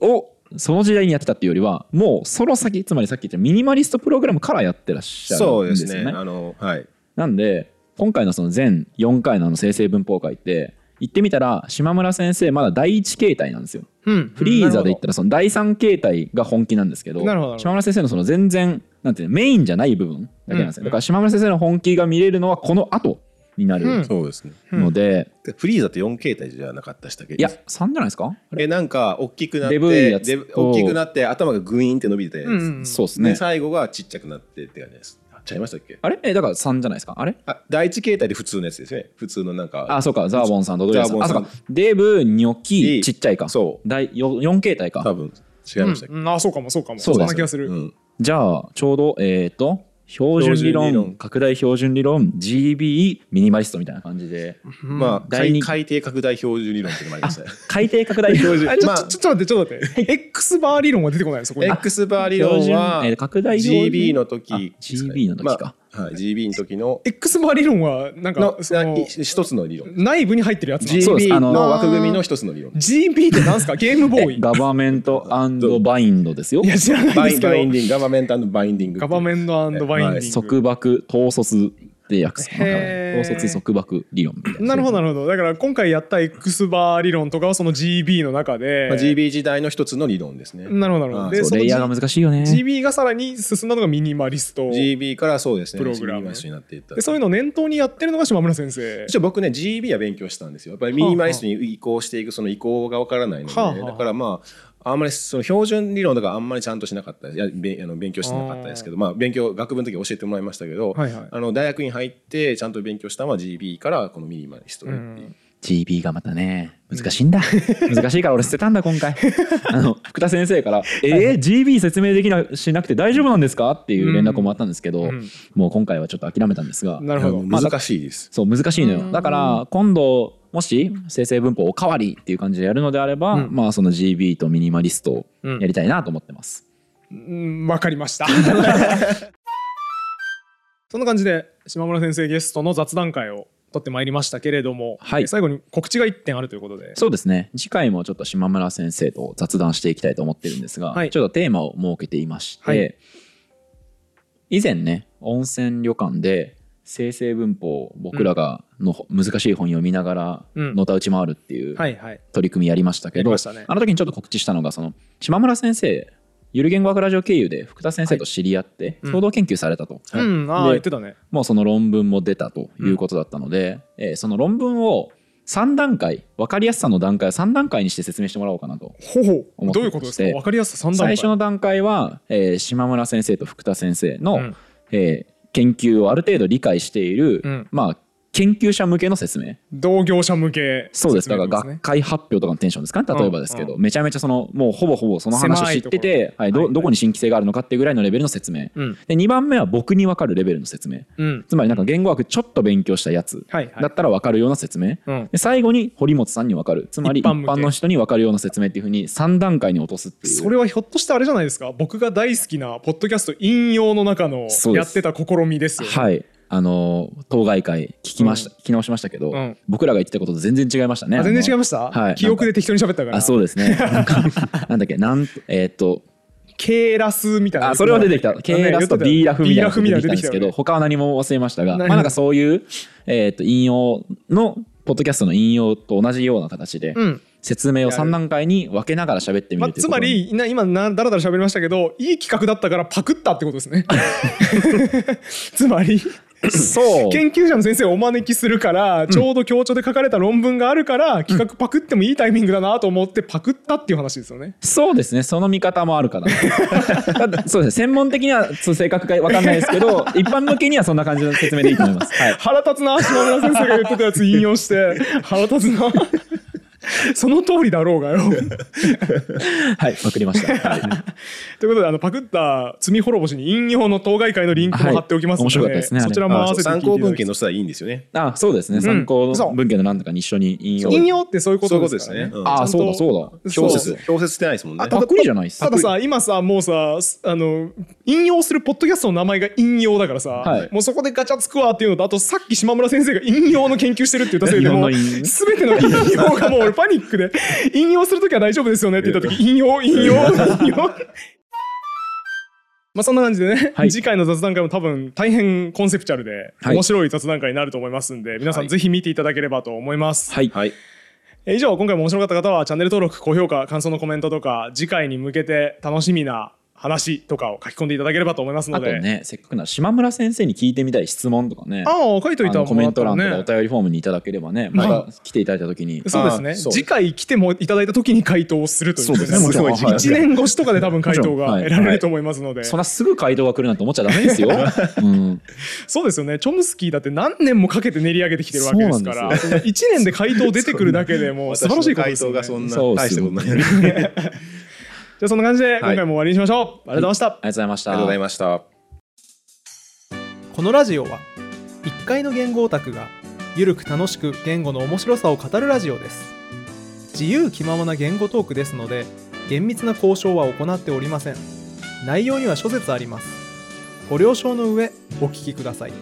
をその時代にやってたっていうよりはもうその先つまりさっき言ったミニマリストプログラムからやってらっしゃそうでるんですすよね。ね。あのはい。なんで今回のその全4回のあの生成文法会って言ってみたら島村先生まだ第1形態なんですよ。うん。フリーザで言ったらその第3形態が本気なんですけど島村先生のその全然なんていうのメインじゃない部分だけなんですよ、うん。だから島村先生の本気が見れるのはこの後になうん。るそうですね。ので、フリーザって4形態じゃなかったしたっけいや3じゃないですか？えなんか大きくなって大きくなって頭がグイーンって伸びて、うんうんそうですね。で最後がちっちゃくなってって感じです。あちゃいましたっけ？あれ？えだから3じゃないですか？あれ？あ第一形態で普通のやつですね。普通のなんかあそうか。ザーボンさんとドリアさんザーボンさん。あそうか。デブニョキちっちゃいか。そう。第 4, 4形態か。多分。違いましたっけ、うん。あそうかもそうかも。そうですそんな気がする、うん。じゃあちょうどえっ、と標準理論標準理論。拡大標準理論 GB ミニマリストみたいな感じで。まあ第二。海海底拡大標準理論っていうのもありましたね 海底拡大標準。あちょまあ。ちょちょっと待ってちょっと待って。X バー理論は出てこないそこに。X バー理論標は準えー拡大標準。GB の時。GB の時か。まあはい、GB の時の X バー理論はなんかそのい一つの。理論内部に入ってるやつ GB あの枠組みの一つの理論 GB ってなんすかゲームボーイガバメントbind ですよいや知らないですけど binding government binding government binding、束縛統率で訳す統率束。縛理論みたいな。なるほどなるほど。だから今回やった X バー理論とかはその GB の中で、まあ、GB 時代の一つの理論ですね。なるほどなるほど。あでレイヤーが難しいよね。GB がさらに進んだのがミニマリスト GB からそうですね。プログラム。になっていった。でそういうのを念頭にやってるのが島村先生。一応僕ね GB は勉強したんですよ。やっぱりミニマリストに移行していくその移行がわからないので、はあはあ。だからまああんまりその標準理論とかあんまりちゃんとしなかった。いやべあの勉強してなかったですけどまあ勉強学部の時教えてもらいましたけど、はいはい。あの大学に入ってちゃんと勉強したのは GB からこのミニマリストでって。いう、うん GB がまたね難しいんだ。難しいから俺捨てたんだ今回。あの福田先生から「えー、GB 説明できなしなくて大丈夫なんですか?」っていう連絡もあったんですけど、うん。もう今回はちょっと諦めたんですが。なるほど。難しい。です、そう難しいのよ。だから今度もし生成文法おかわりっていう感じでやるのであれば、うん。まあその GB とミニマリストをうん。やりたいなと思ってます、うんわかりました。そんな感じで島村先生ゲストの雑談会を取ってまいりましたけれども、はい。最後に告知が1点あるということで。そうですね。次回もちょっと島村先生と雑談していきたいと思ってるんですが、はい。ちょっとテーマを設けていまして、はい。以前ね温泉旅館で生成文法を僕らがの難しい本読みながらうん。のたうち回るっていうはいはい。取り組みやりましたけど、やりましたね。あの時にちょっと告知したのがその島村先生ゆる言語学ラジオ経由で福田先生と知り合ってうん。共同研究されたと、うん。ああで言ってたね。もうその論文も出たということだったので、えーその論文を3段階分かりやすさの段階を3段階にして説明してもらおうかなとほほどういうことですか？分かりやすさ3段階。最初の段階は、えー島村先生と福田先生の、うん。えー研究をある程度理解している、うん。まあ研究者向けの説明。同業者向けそうです。だから学会発表とかのテンションですか？ね例えばですけど、めちゃめちゃそのもうほぼほぼその話を知ってて、はい、どはい。どこに新規性があるのかっていうぐらいのレベルの説明、うん。で2番目は僕に分かるレベルの説明。うん。つまりなんか言語学ちょっと勉強したやつ。だったら分かるような説明、うん。で最後に堀本さんに分かる。つまり一一般の人に分かるような説明っていうふうに3段階に落とすっていう。それはひょっとしてあれじゃないですか？僕が大好きなポッドキャスト引用の中のやってた試みですよね。はいあの当該会聞きました、聞き直しましたけど、うん。僕らが言ってたことと全然違いましたね。あ全然違いまました、はい。記憶で適当に喋ったから。あそうですね。なんだっけなんえーっとケーラスみたいな。あそれは出てきた。K ラスと D ラフみたいな出てきたんですけど、ど他は何も忘れましたが、何？まあ、なんかそういう、えーっと引用のポッドキャストの引用と同じような形でうん。説明を3段階に分けながら喋ってみまあ、つまりな今なだらだら喋りましたけどいい企画だったからパクったってことですね。つまりそう。研究者の先生をお招きするからちょうど強調で書かれた論文があるから企画パクってもいいタイミングだなと思ってパクったっていう話ですよね。そうですね。その見方もあるかな そうですね。専門的には正確か分かんないですけど 一般向けにはそんな感じの説明でいいと思います、はい、腹立つな島村先生が言ってたやつ引用して。腹立つな その通りだろうがよ。はいパクりました、は いということであのパクった罪滅ぼしに引用の当該会のリンクも貼っておきますので,、はい面白かったですねそちらも合あそうわせて参考文献載せたらいいんですよね。あそうですね。参考文献のなんとかに一緒に引用引用ってそういうことですね。ことですね。うん。あそうだそうだ。そう。表説表説してないですもんね。パクリじゃないっすたださ今さもうさあの引用するポッドキャストの名前が引用だからさ、はい。もうそこでガチャつくわっていうのとあとさっき島村先生が引用の研究してるって言ったせいでもうての引用がもう俺パニックで引用するときは大丈夫ですよね？って言った時引用引用引用。まあそんな感じでね、はい。次回の雑談会も多分大変コンセプチャルではい。面白い雑談会になると思いますんで、皆さんはい。ぜひ見ていただければと思います。はい。はい。えー以上今回も面白かった方はチャンネル登録高評価感想のコメントとか次回に向けて楽しみな話とかを書き込んでいただければと思いますのあとでねせっかくなら島村先生に聞いてみたい質問とかね。ああ書いといたあのコメント欄とかおね便りフォームにいただければねまた来ていただいた時に。そうですね。次回来てもいただいた時に回答をするというそうですね。ももちろんすごい。1年越しとかで多分回答がはい。得られると思いますので、そんなすぐ回答が来るなんて思っちゃダメですよ、うん、そうですよね。チョムスキーだって何年もかけて練り上げてきてるわけですから。そう1年で回答出てくるだけでもう素晴らしいことですよ、ね、回答がそんなそう大したことない。ありじゃあそんな感じで今回も終わりにしましょう、ありがとうございました、ありがとうございました。がとうございました。このラジオは1階の言語オタクがゆるく楽しく言語の面白さを語るラジオです。自由気ままな言語トークですので厳密な交渉は行っておりません。内容には諸説あります。ご了承の上お聞きください